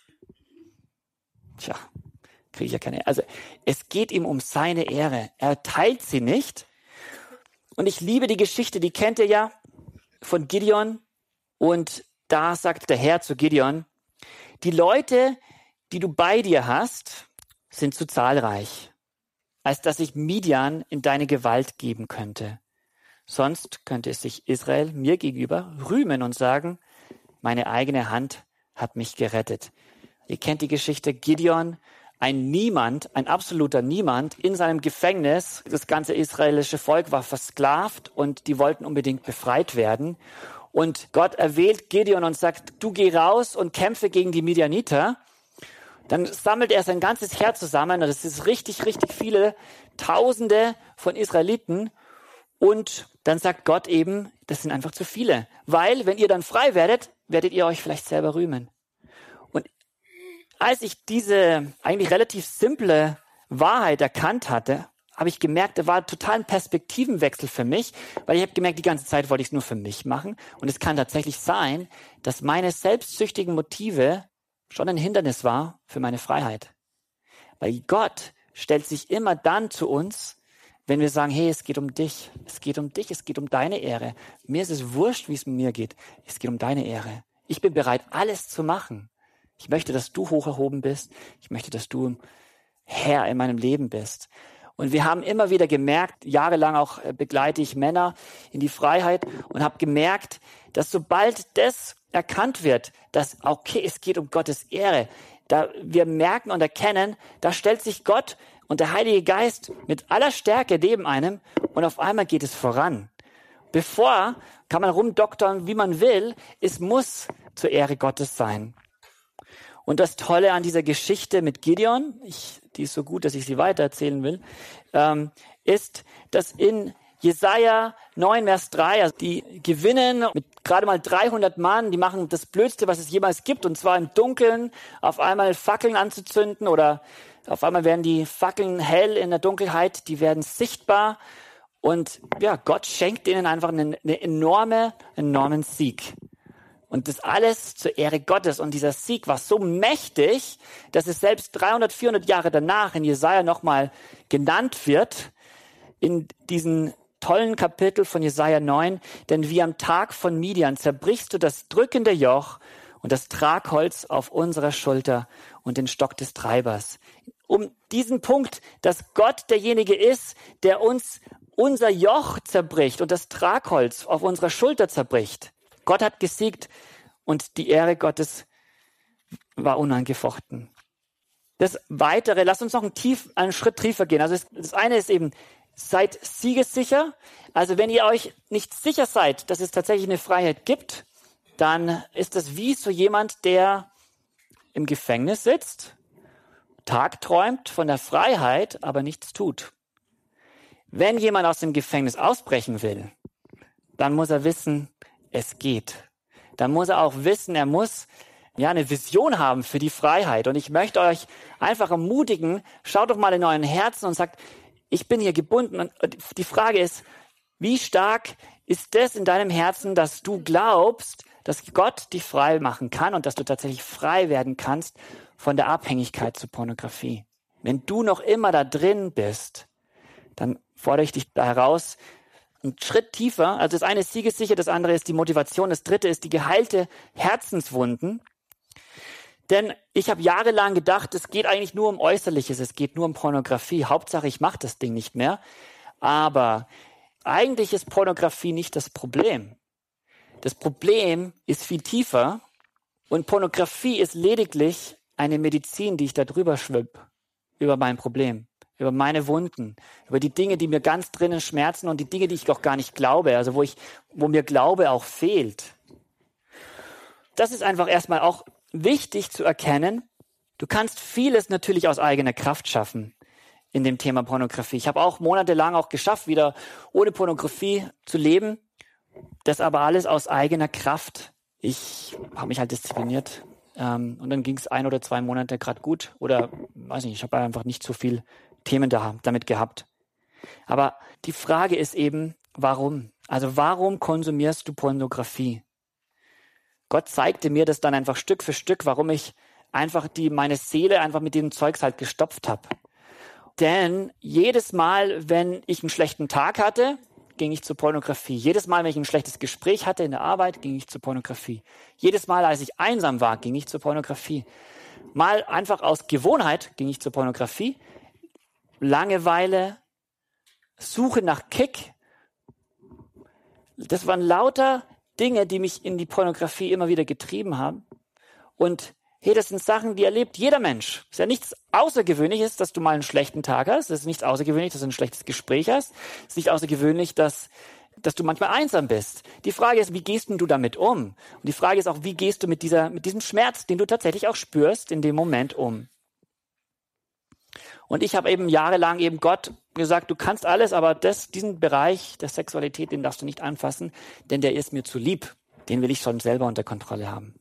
tja, kriege ich ja keine Ehre. Also es geht ihm um seine Ehre. Er teilt sie nicht. Und ich liebe die Geschichte, die kennt ihr ja von Gideon. Und da sagt der Herr zu Gideon, die Leute, die du bei dir hast, sind zu zahlreich. als dass ich Midian in deine Gewalt geben könnte. Sonst könnte es sich Israel mir gegenüber rühmen und sagen, meine eigene Hand hat mich gerettet. Ihr kennt die Geschichte Gideon, ein Niemand, ein absoluter Niemand in seinem Gefängnis. Das ganze israelische Volk war versklavt und die wollten unbedingt befreit werden. Und Gott erwählt Gideon und sagt, du geh raus und kämpfe gegen die Midianiter. Dann sammelt er sein ganzes Herz zusammen, und das ist richtig, richtig viele Tausende von Israeliten. Und dann sagt Gott eben, das sind einfach zu viele. Weil, wenn ihr dann frei werdet, werdet ihr euch vielleicht selber rühmen. Und als ich diese eigentlich relativ simple Wahrheit erkannt hatte, habe ich gemerkt, da war total ein Perspektivenwechsel für mich, weil ich habe gemerkt, die ganze Zeit wollte ich es nur für mich machen. Und es kann tatsächlich sein, dass meine selbstsüchtigen Motive schon ein Hindernis war für meine Freiheit. Weil Gott stellt sich immer dann zu uns, wenn wir sagen, hey, es geht um dich, es geht um dich, es geht um deine Ehre. Mir ist es wurscht, wie es mir geht. Es geht um deine Ehre. Ich bin bereit, alles zu machen. Ich möchte, dass du hoch erhoben bist. Ich möchte, dass du Herr in meinem Leben bist. Und wir haben immer wieder gemerkt, jahrelang auch äh, begleite ich Männer in die Freiheit und habe gemerkt, dass sobald das erkannt wird, dass, okay, es geht um Gottes Ehre, da wir merken und erkennen, da stellt sich Gott und der Heilige Geist mit aller Stärke neben einem und auf einmal geht es voran. Bevor kann man rumdoktern, wie man will, es muss zur Ehre Gottes sein. Und das Tolle an dieser Geschichte mit Gideon, ich, die ist so gut, dass ich sie weitererzählen will, ähm, ist, dass in Jesaja 9, Vers 3, also die gewinnen mit gerade mal 300 Mann, die machen das Blödste, was es jemals gibt, und zwar im Dunkeln auf einmal Fackeln anzuzünden oder auf einmal werden die Fackeln hell in der Dunkelheit, die werden sichtbar und ja, Gott schenkt ihnen einfach einen, einen enorme, enormen Sieg. Und das alles zur Ehre Gottes. Und dieser Sieg war so mächtig, dass es selbst 300, 400 Jahre danach in Jesaja nochmal genannt wird, in diesen tollen Kapitel von Jesaja 9. Denn wie am Tag von Midian zerbrichst du das drückende Joch und das Tragholz auf unserer Schulter und den Stock des Treibers. Um diesen Punkt, dass Gott derjenige ist, der uns unser Joch zerbricht und das Tragholz auf unserer Schulter zerbricht. Gott hat gesiegt und die Ehre Gottes war unangefochten. Das Weitere, lasst uns noch einen, tief, einen Schritt tiefer gehen. Also das eine ist eben, seid siegessicher. Also wenn ihr euch nicht sicher seid, dass es tatsächlich eine Freiheit gibt, dann ist das wie so jemand, der im Gefängnis sitzt, tagträumt von der Freiheit, aber nichts tut. Wenn jemand aus dem Gefängnis ausbrechen will, dann muss er wissen, es geht. Dann muss er auch wissen, er muss ja eine Vision haben für die Freiheit. Und ich möchte euch einfach ermutigen, schaut doch mal in euren Herzen und sagt, ich bin hier gebunden. Und die Frage ist, wie stark ist das in deinem Herzen, dass du glaubst, dass Gott dich frei machen kann und dass du tatsächlich frei werden kannst von der Abhängigkeit zur Pornografie? Wenn du noch immer da drin bist, dann fordere ich dich da heraus, einen Schritt tiefer. Also das eine ist siegessicher, das andere ist die Motivation, das dritte ist die geheilte Herzenswunden. Denn ich habe jahrelang gedacht, es geht eigentlich nur um Äußerliches, es geht nur um Pornografie. Hauptsache, ich mache das Ding nicht mehr. Aber eigentlich ist Pornografie nicht das Problem. Das Problem ist viel tiefer und Pornografie ist lediglich eine Medizin, die ich da drüber schwipp über mein Problem über meine Wunden, über die Dinge, die mir ganz drinnen schmerzen und die Dinge, die ich auch gar nicht glaube, also wo ich, wo mir Glaube auch fehlt. Das ist einfach erstmal auch wichtig zu erkennen. Du kannst vieles natürlich aus eigener Kraft schaffen in dem Thema Pornografie. Ich habe auch monatelang auch geschafft, wieder ohne Pornografie zu leben. Das aber alles aus eigener Kraft. Ich habe mich halt diszipliniert. Ähm, und dann ging es ein oder zwei Monate gerade gut. Oder weiß nicht, ich habe einfach nicht so viel Themen da, damit gehabt. Aber die Frage ist eben, warum? Also warum konsumierst du Pornografie? Gott zeigte mir das dann einfach Stück für Stück, warum ich einfach die, meine Seele einfach mit diesem Zeugs halt gestopft habe. Denn jedes Mal, wenn ich einen schlechten Tag hatte, ging ich zur Pornografie. Jedes Mal, wenn ich ein schlechtes Gespräch hatte in der Arbeit, ging ich zur Pornografie. Jedes Mal, als ich einsam war, ging ich zur Pornografie. Mal einfach aus Gewohnheit ging ich zur Pornografie Langeweile, Suche nach Kick. Das waren lauter Dinge, die mich in die Pornografie immer wieder getrieben haben. Und hey, das sind Sachen, die erlebt jeder Mensch. Es ist ja nichts Außergewöhnliches, dass du mal einen schlechten Tag hast. Es ist nichts Außergewöhnliches, dass du ein schlechtes Gespräch hast. Es ist nicht außergewöhnlich, dass, dass du manchmal einsam bist. Die Frage ist, wie gehst denn du damit um? Und die Frage ist auch, wie gehst du mit dieser, mit diesem Schmerz, den du tatsächlich auch spürst, in dem Moment um? Und ich habe eben jahrelang eben Gott gesagt, du kannst alles, aber das, diesen Bereich der Sexualität, den darfst du nicht anfassen, denn der ist mir zu lieb. Den will ich schon selber unter Kontrolle haben.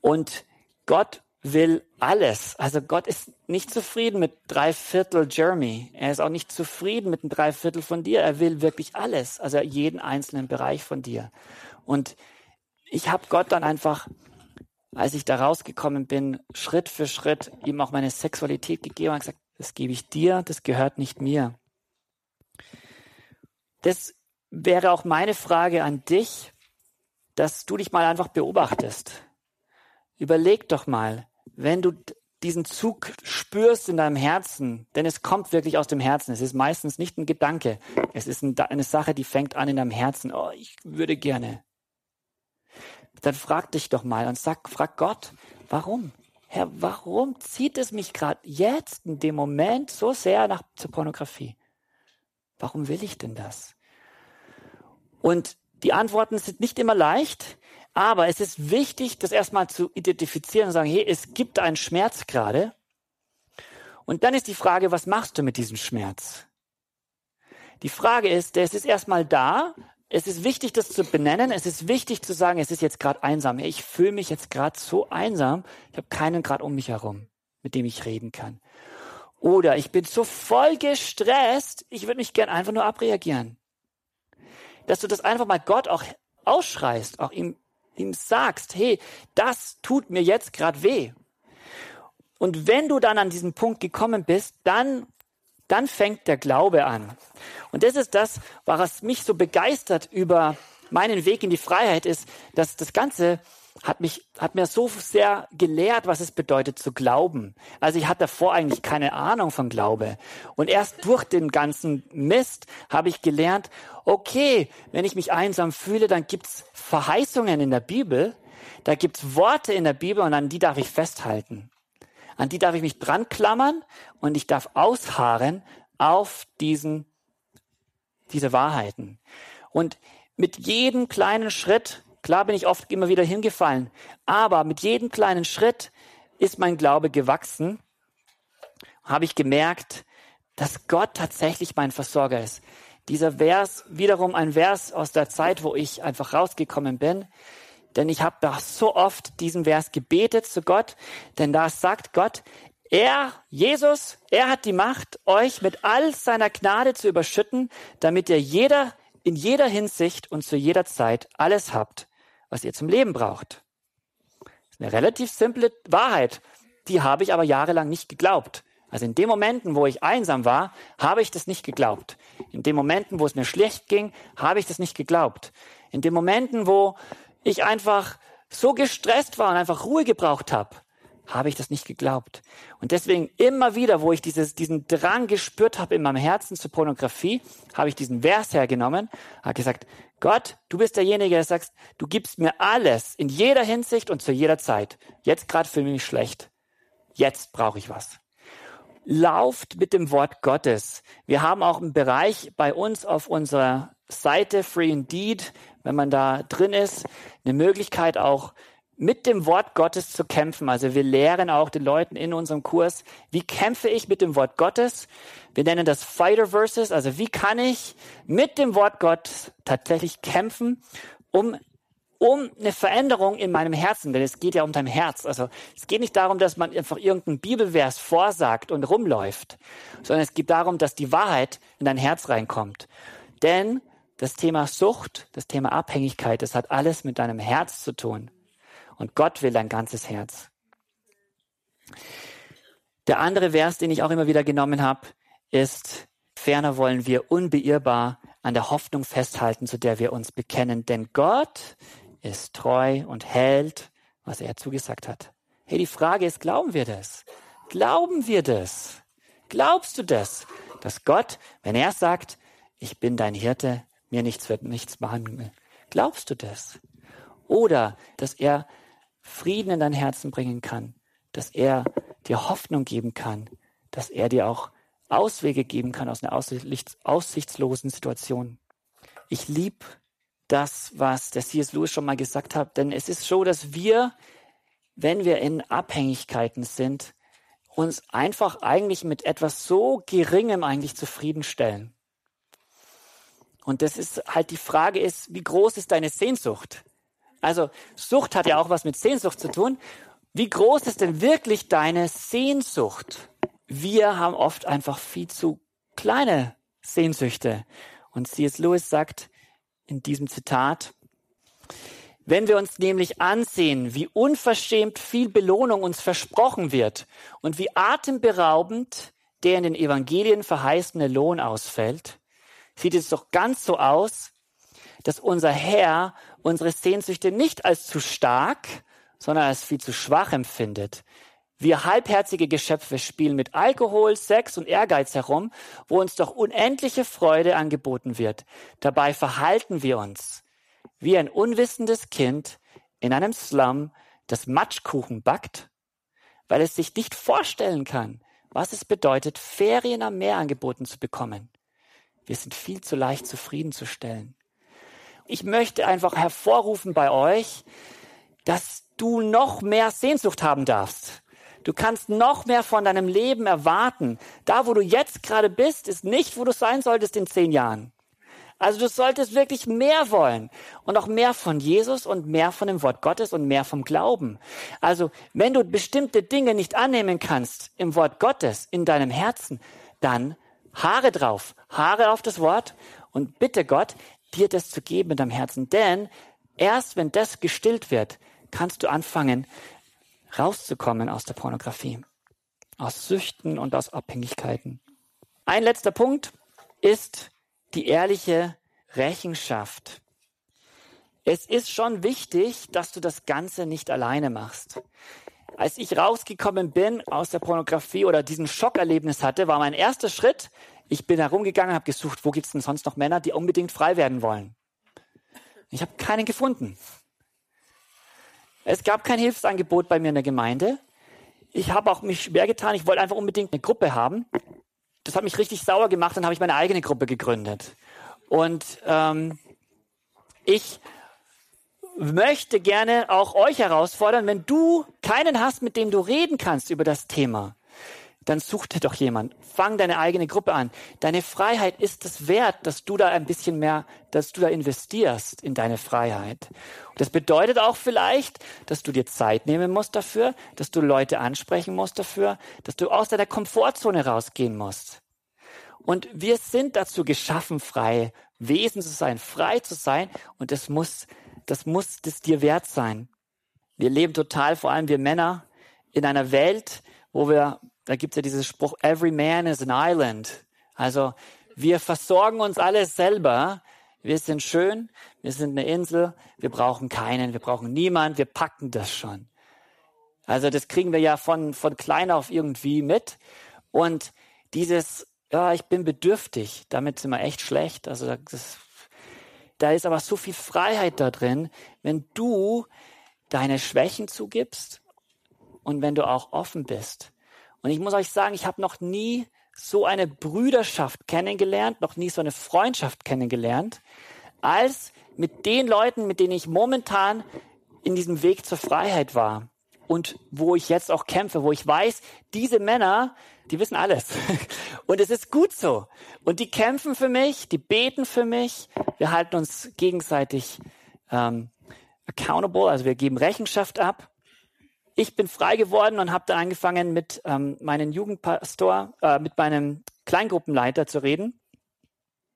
Und Gott will alles. Also Gott ist nicht zufrieden mit drei Viertel Jeremy. Er ist auch nicht zufrieden mit einem Dreiviertel von dir. Er will wirklich alles. Also jeden einzelnen Bereich von dir. Und ich habe Gott dann einfach, als ich da rausgekommen bin, Schritt für Schritt ihm auch meine Sexualität gegeben und gesagt, das gebe ich dir, das gehört nicht mir. Das wäre auch meine Frage an dich, dass du dich mal einfach beobachtest. Überleg doch mal, wenn du diesen Zug spürst in deinem Herzen, denn es kommt wirklich aus dem Herzen. Es ist meistens nicht ein Gedanke. Es ist eine Sache, die fängt an in deinem Herzen. Oh, ich würde gerne. Dann frag dich doch mal und sag, frag Gott, warum? Herr, warum zieht es mich gerade jetzt in dem Moment so sehr nach zur Pornografie? Warum will ich denn das? Und die Antworten sind nicht immer leicht. Aber es ist wichtig, das erstmal zu identifizieren und sagen, hey, es gibt einen Schmerz gerade. Und dann ist die Frage, was machst du mit diesem Schmerz? Die Frage ist, es ist erstmal da. Es ist wichtig, das zu benennen. Es ist wichtig zu sagen, es ist jetzt gerade einsam. Ich fühle mich jetzt gerade so einsam. Ich habe keinen gerade um mich herum, mit dem ich reden kann. Oder ich bin so voll gestresst, ich würde mich gern einfach nur abreagieren. Dass du das einfach mal Gott auch ausschreist, auch ihm ihm sagst, hey, das tut mir jetzt gerade weh. Und wenn du dann an diesen Punkt gekommen bist, dann, dann fängt der Glaube an. Und das ist das, was mich so begeistert über meinen Weg in die Freiheit ist, dass das Ganze hat mich, hat mir so sehr gelehrt, was es bedeutet zu glauben. Also ich hatte davor eigentlich keine Ahnung von Glaube. Und erst durch den ganzen Mist habe ich gelernt, okay, wenn ich mich einsam fühle, dann gibt's Verheißungen in der Bibel, da gibt's Worte in der Bibel und an die darf ich festhalten. An die darf ich mich dran klammern und ich darf ausharren auf diesen, diese Wahrheiten. Und mit jedem kleinen Schritt Klar bin ich oft immer wieder hingefallen, aber mit jedem kleinen Schritt ist mein Glaube gewachsen, habe ich gemerkt, dass Gott tatsächlich mein Versorger ist. Dieser Vers, wiederum ein Vers aus der Zeit, wo ich einfach rausgekommen bin, denn ich habe da so oft diesen Vers gebetet zu Gott, denn da sagt Gott, er, Jesus, er hat die Macht, euch mit all seiner Gnade zu überschütten, damit ihr jeder, in jeder Hinsicht und zu jeder Zeit alles habt, was ihr zum Leben braucht. Das ist eine relativ simple Wahrheit. Die habe ich aber jahrelang nicht geglaubt. Also in den Momenten, wo ich einsam war, habe ich das nicht geglaubt. In den Momenten, wo es mir schlecht ging, habe ich das nicht geglaubt. In den Momenten, wo ich einfach so gestresst war und einfach Ruhe gebraucht habe, habe ich das nicht geglaubt. Und deswegen immer wieder, wo ich dieses, diesen Drang gespürt habe in meinem Herzen zur Pornografie, habe ich diesen Vers hergenommen, habe gesagt, Gott, du bist derjenige, der sagst, du gibst mir alles in jeder Hinsicht und zu jeder Zeit. Jetzt gerade ich mich schlecht. Jetzt brauche ich was. Lauft mit dem Wort Gottes. Wir haben auch einen Bereich bei uns auf unserer Seite Free Indeed, wenn man da drin ist, eine Möglichkeit auch mit dem Wort Gottes zu kämpfen. Also wir lehren auch den Leuten in unserem Kurs, wie kämpfe ich mit dem Wort Gottes? Wir nennen das Fighter Verses. Also wie kann ich mit dem Wort Gottes tatsächlich kämpfen, um um eine Veränderung in meinem Herzen, denn es geht ja um dein Herz. Also es geht nicht darum, dass man einfach irgendeinen Bibelvers vorsagt und rumläuft, sondern es geht darum, dass die Wahrheit in dein Herz reinkommt. Denn das Thema Sucht, das Thema Abhängigkeit, das hat alles mit deinem Herz zu tun. Und Gott will dein ganzes Herz. Der andere Vers, den ich auch immer wieder genommen habe, ist, ferner wollen wir unbeirrbar an der Hoffnung festhalten, zu der wir uns bekennen. Denn Gott ist treu und hält, was er zugesagt hat. Hey, die Frage ist, glauben wir das? Glauben wir das? Glaubst du das? Dass Gott, wenn er sagt, ich bin dein Hirte, mir nichts wird nichts machen. Glaubst du das? Oder dass er Frieden in dein Herzen bringen kann, dass er dir Hoffnung geben kann, dass er dir auch Auswege geben kann aus einer aussichtslosen Situation. Ich lieb das, was der C.S. Lewis schon mal gesagt hat, denn es ist so, dass wir, wenn wir in Abhängigkeiten sind, uns einfach eigentlich mit etwas so Geringem eigentlich zufriedenstellen. Und das ist halt die Frage ist, wie groß ist deine Sehnsucht? Also Sucht hat ja auch was mit Sehnsucht zu tun. Wie groß ist denn wirklich deine Sehnsucht? Wir haben oft einfach viel zu kleine Sehnsüchte. Und C.S. Lewis sagt in diesem Zitat, wenn wir uns nämlich ansehen, wie unverschämt viel Belohnung uns versprochen wird und wie atemberaubend der in den Evangelien verheißene Lohn ausfällt, sieht es doch ganz so aus, dass unser Herr unsere Sehnsüchte nicht als zu stark, sondern als viel zu schwach empfindet. Wir halbherzige Geschöpfe spielen mit Alkohol, Sex und Ehrgeiz herum, wo uns doch unendliche Freude angeboten wird. Dabei verhalten wir uns wie ein unwissendes Kind in einem Slum, das Matschkuchen backt, weil es sich nicht vorstellen kann, was es bedeutet, Ferien am Meer angeboten zu bekommen. Wir sind viel zu leicht zufriedenzustellen. Ich möchte einfach hervorrufen bei euch, dass du noch mehr Sehnsucht haben darfst. Du kannst noch mehr von deinem Leben erwarten. Da, wo du jetzt gerade bist, ist nicht, wo du sein solltest in zehn Jahren. Also du solltest wirklich mehr wollen und auch mehr von Jesus und mehr von dem Wort Gottes und mehr vom Glauben. Also wenn du bestimmte Dinge nicht annehmen kannst im Wort Gottes, in deinem Herzen, dann Haare drauf, Haare auf das Wort und bitte Gott, dir das zu geben in deinem Herzen. Denn erst wenn das gestillt wird, kannst du anfangen, rauszukommen aus der Pornografie, aus Süchten und aus Abhängigkeiten. Ein letzter Punkt ist die ehrliche Rechenschaft. Es ist schon wichtig, dass du das Ganze nicht alleine machst. Als ich rausgekommen bin aus der Pornografie oder diesen Schockerlebnis hatte, war mein erster Schritt, ich bin herumgegangen, habe gesucht, wo gibt es denn sonst noch Männer, die unbedingt frei werden wollen. Ich habe keinen gefunden. Es gab kein Hilfsangebot bei mir in der Gemeinde. Ich habe auch mich schwer getan. Ich wollte einfach unbedingt eine Gruppe haben. Das hat mich richtig sauer gemacht. Dann habe ich meine eigene Gruppe gegründet. Und ähm, ich möchte gerne auch euch herausfordern, wenn du keinen hast, mit dem du reden kannst über das Thema, dann such dir doch jemand. Fang deine eigene Gruppe an. Deine Freiheit ist es wert, dass du da ein bisschen mehr, dass du da investierst in deine Freiheit. Und das bedeutet auch vielleicht, dass du dir Zeit nehmen musst dafür, dass du Leute ansprechen musst dafür, dass du aus deiner Komfortzone rausgehen musst. Und wir sind dazu geschaffen, frei Wesen zu sein, frei zu sein. Und das muss, das muss das dir wert sein. Wir leben total, vor allem wir Männer, in einer Welt, wo wir da gibt es ja diesen Spruch, every man is an island. Also wir versorgen uns alles selber. Wir sind schön, wir sind eine Insel, wir brauchen keinen, wir brauchen niemanden, wir packen das schon. Also das kriegen wir ja von, von klein auf irgendwie mit. Und dieses, ja, ich bin bedürftig, damit sind wir echt schlecht. Also das, da ist aber so viel Freiheit da drin, wenn du deine Schwächen zugibst und wenn du auch offen bist. Und ich muss euch sagen, ich habe noch nie so eine Brüderschaft kennengelernt, noch nie so eine Freundschaft kennengelernt, als mit den Leuten, mit denen ich momentan in diesem Weg zur Freiheit war und wo ich jetzt auch kämpfe, wo ich weiß, diese Männer, die wissen alles. Und es ist gut so. Und die kämpfen für mich, die beten für mich. Wir halten uns gegenseitig ähm, accountable, also wir geben Rechenschaft ab ich bin frei geworden und habe dann angefangen, mit ähm, meinem Jugendpastor, äh, mit meinem Kleingruppenleiter zu reden.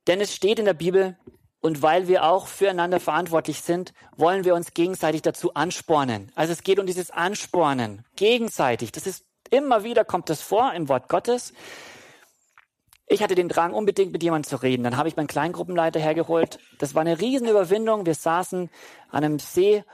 Denn es steht in der Bibel, und weil wir auch füreinander verantwortlich sind, wollen wir uns gegenseitig dazu anspornen. Also es geht um dieses Anspornen, gegenseitig. Das ist immer wieder kommt das vor im Wort Gottes. Ich hatte den Drang, unbedingt mit jemandem zu reden. Dann habe ich meinen Kleingruppenleiter hergeholt. Das war eine Riesenüberwindung. Wir saßen an einem See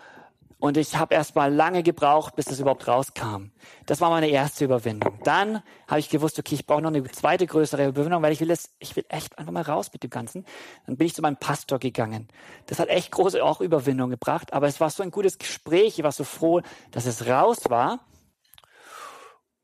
Und ich habe erst mal lange gebraucht, bis das überhaupt rauskam. Das war meine erste Überwindung. Dann habe ich gewusst, okay, ich brauche noch eine zweite größere Überwindung, weil ich will es, ich will echt einfach mal raus mit dem Ganzen. Dann bin ich zu meinem Pastor gegangen. Das hat echt große auch Überwindung gebracht, aber es war so ein gutes Gespräch. Ich war so froh, dass es raus war.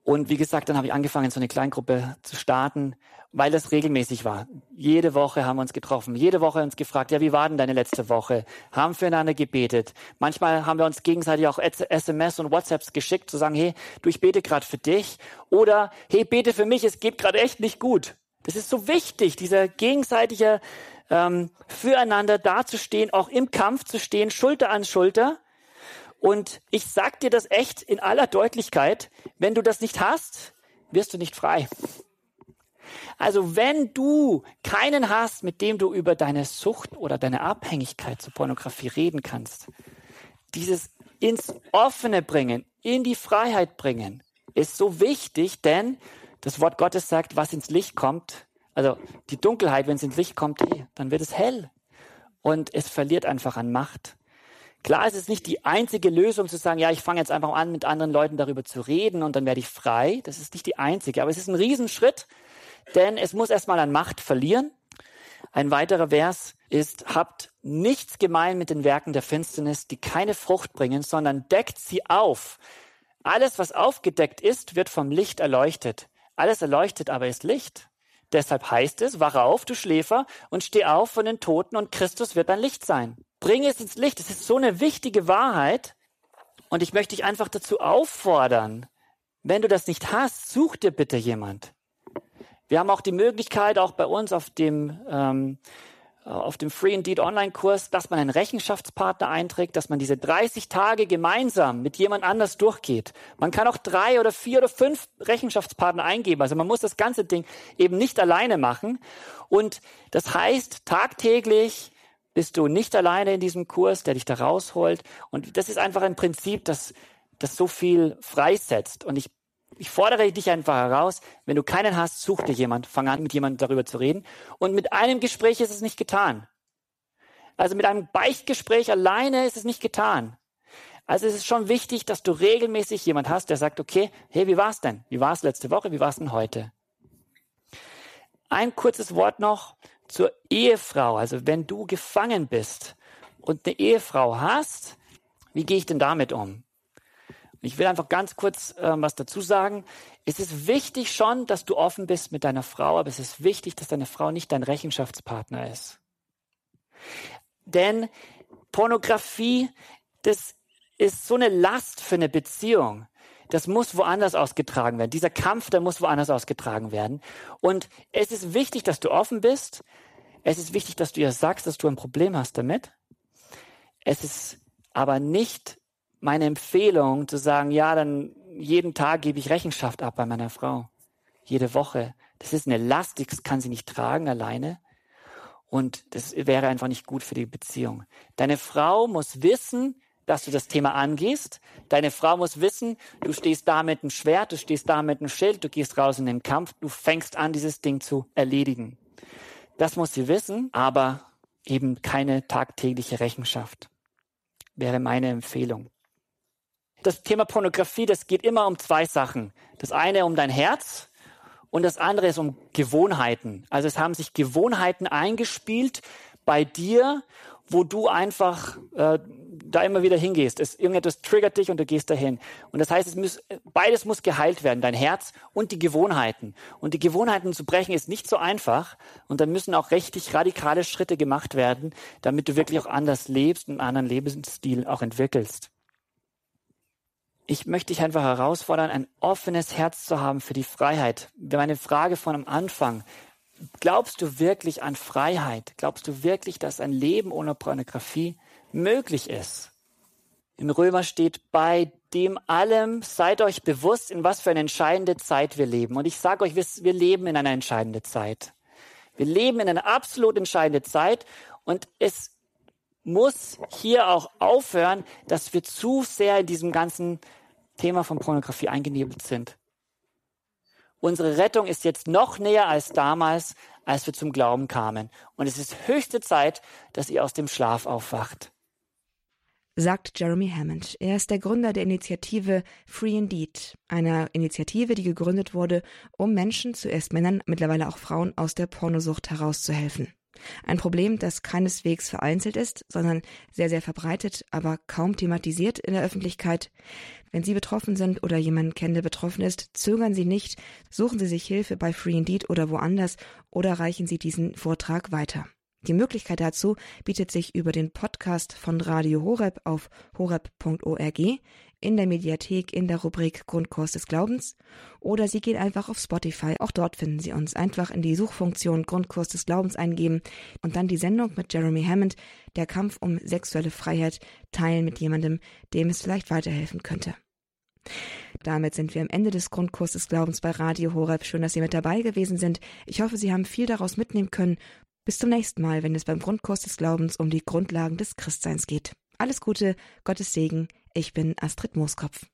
Und wie gesagt, dann habe ich angefangen, so eine Kleingruppe zu starten, weil das regelmäßig war. Jede Woche haben wir uns getroffen, jede Woche uns gefragt, ja, wie war denn deine letzte Woche? Haben füreinander gebetet. Manchmal haben wir uns gegenseitig auch SMS und WhatsApps geschickt, zu sagen, hey, du, ich bete gerade für dich. Oder, hey, bete für mich, es geht gerade echt nicht gut. Das ist so wichtig, dieser gegenseitige ähm, Füreinander dazustehen, auch im Kampf zu stehen, Schulter an Schulter und ich sag dir das echt in aller Deutlichkeit, wenn du das nicht hast, wirst du nicht frei. Also wenn du keinen hast, mit dem du über deine Sucht oder deine Abhängigkeit zur Pornografie reden kannst, dieses ins Offene bringen, in die Freiheit bringen, ist so wichtig, denn das Wort Gottes sagt, was ins Licht kommt, also die Dunkelheit, wenn es ins Licht kommt, dann wird es hell und es verliert einfach an Macht. Klar, es ist nicht die einzige Lösung zu sagen, ja, ich fange jetzt einfach an, mit anderen Leuten darüber zu reden und dann werde ich frei. Das ist nicht die einzige, aber es ist ein Riesenschritt, denn es muss erstmal an Macht verlieren. Ein weiterer Vers ist, habt nichts gemein mit den Werken der Finsternis, die keine Frucht bringen, sondern deckt sie auf. Alles, was aufgedeckt ist, wird vom Licht erleuchtet. Alles erleuchtet aber ist Licht. Deshalb heißt es, wache auf, du Schläfer, und steh auf von den Toten, und Christus wird dein Licht sein. Bringe es ins Licht. Es ist so eine wichtige Wahrheit. Und ich möchte dich einfach dazu auffordern, wenn du das nicht hast, such dir bitte jemand. Wir haben auch die Möglichkeit, auch bei uns auf dem, ähm, auf dem Free Indeed Online-Kurs, dass man einen Rechenschaftspartner einträgt, dass man diese 30 Tage gemeinsam mit jemand anders durchgeht. Man kann auch drei oder vier oder fünf Rechenschaftspartner eingeben. Also man muss das ganze Ding eben nicht alleine machen. Und das heißt, tagtäglich bist du nicht alleine in diesem Kurs, der dich da rausholt. Und das ist einfach ein Prinzip, das, das so viel freisetzt. Und ich, ich fordere dich einfach heraus, wenn du keinen hast, such dir jemand, fang an, mit jemandem darüber zu reden. Und mit einem Gespräch ist es nicht getan. Also mit einem Beichtgespräch alleine ist es nicht getan. Also es ist schon wichtig, dass du regelmäßig jemand hast, der sagt, okay, hey, wie war's denn? Wie war's letzte Woche? Wie war's denn heute? Ein kurzes Wort noch zur Ehefrau. Also wenn du gefangen bist und eine Ehefrau hast, wie gehe ich denn damit um? Ich will einfach ganz kurz äh, was dazu sagen. Es ist wichtig schon, dass du offen bist mit deiner Frau, aber es ist wichtig, dass deine Frau nicht dein Rechenschaftspartner ist. Denn Pornografie, das ist so eine Last für eine Beziehung das muss woanders ausgetragen werden. Dieser Kampf, der muss woanders ausgetragen werden. Und es ist wichtig, dass du offen bist. Es ist wichtig, dass du ihr sagst, dass du ein Problem hast damit. Es ist aber nicht meine Empfehlung zu sagen, ja, dann jeden Tag gebe ich Rechenschaft ab bei meiner Frau. Jede Woche. Das ist eine Last, das kann sie nicht tragen alleine. Und das wäre einfach nicht gut für die Beziehung. Deine Frau muss wissen, dass du das Thema angehst. Deine Frau muss wissen, du stehst da mit einem Schwert, du stehst da mit einem Schild, du gehst raus in den Kampf, du fängst an, dieses Ding zu erledigen. Das muss sie wissen, aber eben keine tagtägliche Rechenschaft. Wäre meine Empfehlung. Das Thema Pornografie, das geht immer um zwei Sachen. Das eine um dein Herz und das andere ist um Gewohnheiten. Also es haben sich Gewohnheiten eingespielt bei dir wo du einfach äh, da immer wieder hingehst. Es, irgendetwas triggert dich und du gehst dahin. Und das heißt, es muss, beides muss geheilt werden, dein Herz und die Gewohnheiten. Und die Gewohnheiten zu brechen ist nicht so einfach. Und da müssen auch richtig radikale Schritte gemacht werden, damit du wirklich auch anders lebst und einen anderen Lebensstil auch entwickelst. Ich möchte dich einfach herausfordern, ein offenes Herz zu haben für die Freiheit. Meine Frage von am Anfang, Glaubst du wirklich an Freiheit? Glaubst du wirklich, dass ein Leben ohne Pornografie möglich ist? Im Römer steht, bei dem allem seid euch bewusst, in was für eine entscheidende Zeit wir leben. Und ich sage euch, wir leben in einer entscheidenden Zeit. Wir leben in einer absolut entscheidenden Zeit und es muss hier auch aufhören, dass wir zu sehr in diesem ganzen Thema von Pornografie eingenebelt sind. Unsere Rettung ist jetzt noch näher als damals, als wir zum Glauben kamen. Und es ist höchste Zeit, dass ihr aus dem Schlaf aufwacht. sagt Jeremy Hammond. Er ist der Gründer der Initiative Free Indeed, einer Initiative, die gegründet wurde, um Menschen, zuerst Männern, mittlerweile auch Frauen, aus der Pornosucht herauszuhelfen. Ein Problem, das keineswegs vereinzelt ist, sondern sehr, sehr verbreitet, aber kaum thematisiert in der Öffentlichkeit. Wenn Sie betroffen sind oder jemanden kennen, der betroffen ist, zögern Sie nicht, suchen Sie sich Hilfe bei Free Indeed oder woanders oder reichen Sie diesen Vortrag weiter. Die Möglichkeit dazu bietet sich über den Podcast von Radio Horeb auf horeb.org, in der Mediathek in der Rubrik Grundkurs des Glaubens oder Sie gehen einfach auf Spotify, auch dort finden Sie uns. Einfach in die Suchfunktion Grundkurs des Glaubens eingeben und dann die Sendung mit Jeremy Hammond, der Kampf um sexuelle Freiheit, teilen mit jemandem, dem es vielleicht weiterhelfen könnte. Damit sind wir am Ende des Grundkurs des Glaubens bei Radio Horeb. Schön, dass Sie mit dabei gewesen sind. Ich hoffe, Sie haben viel daraus mitnehmen können bis zum nächsten Mal, wenn es beim Grundkurs des Glaubens um die Grundlagen des Christseins geht. Alles Gute, Gottes Segen. Ich bin Astrid Mooskopf.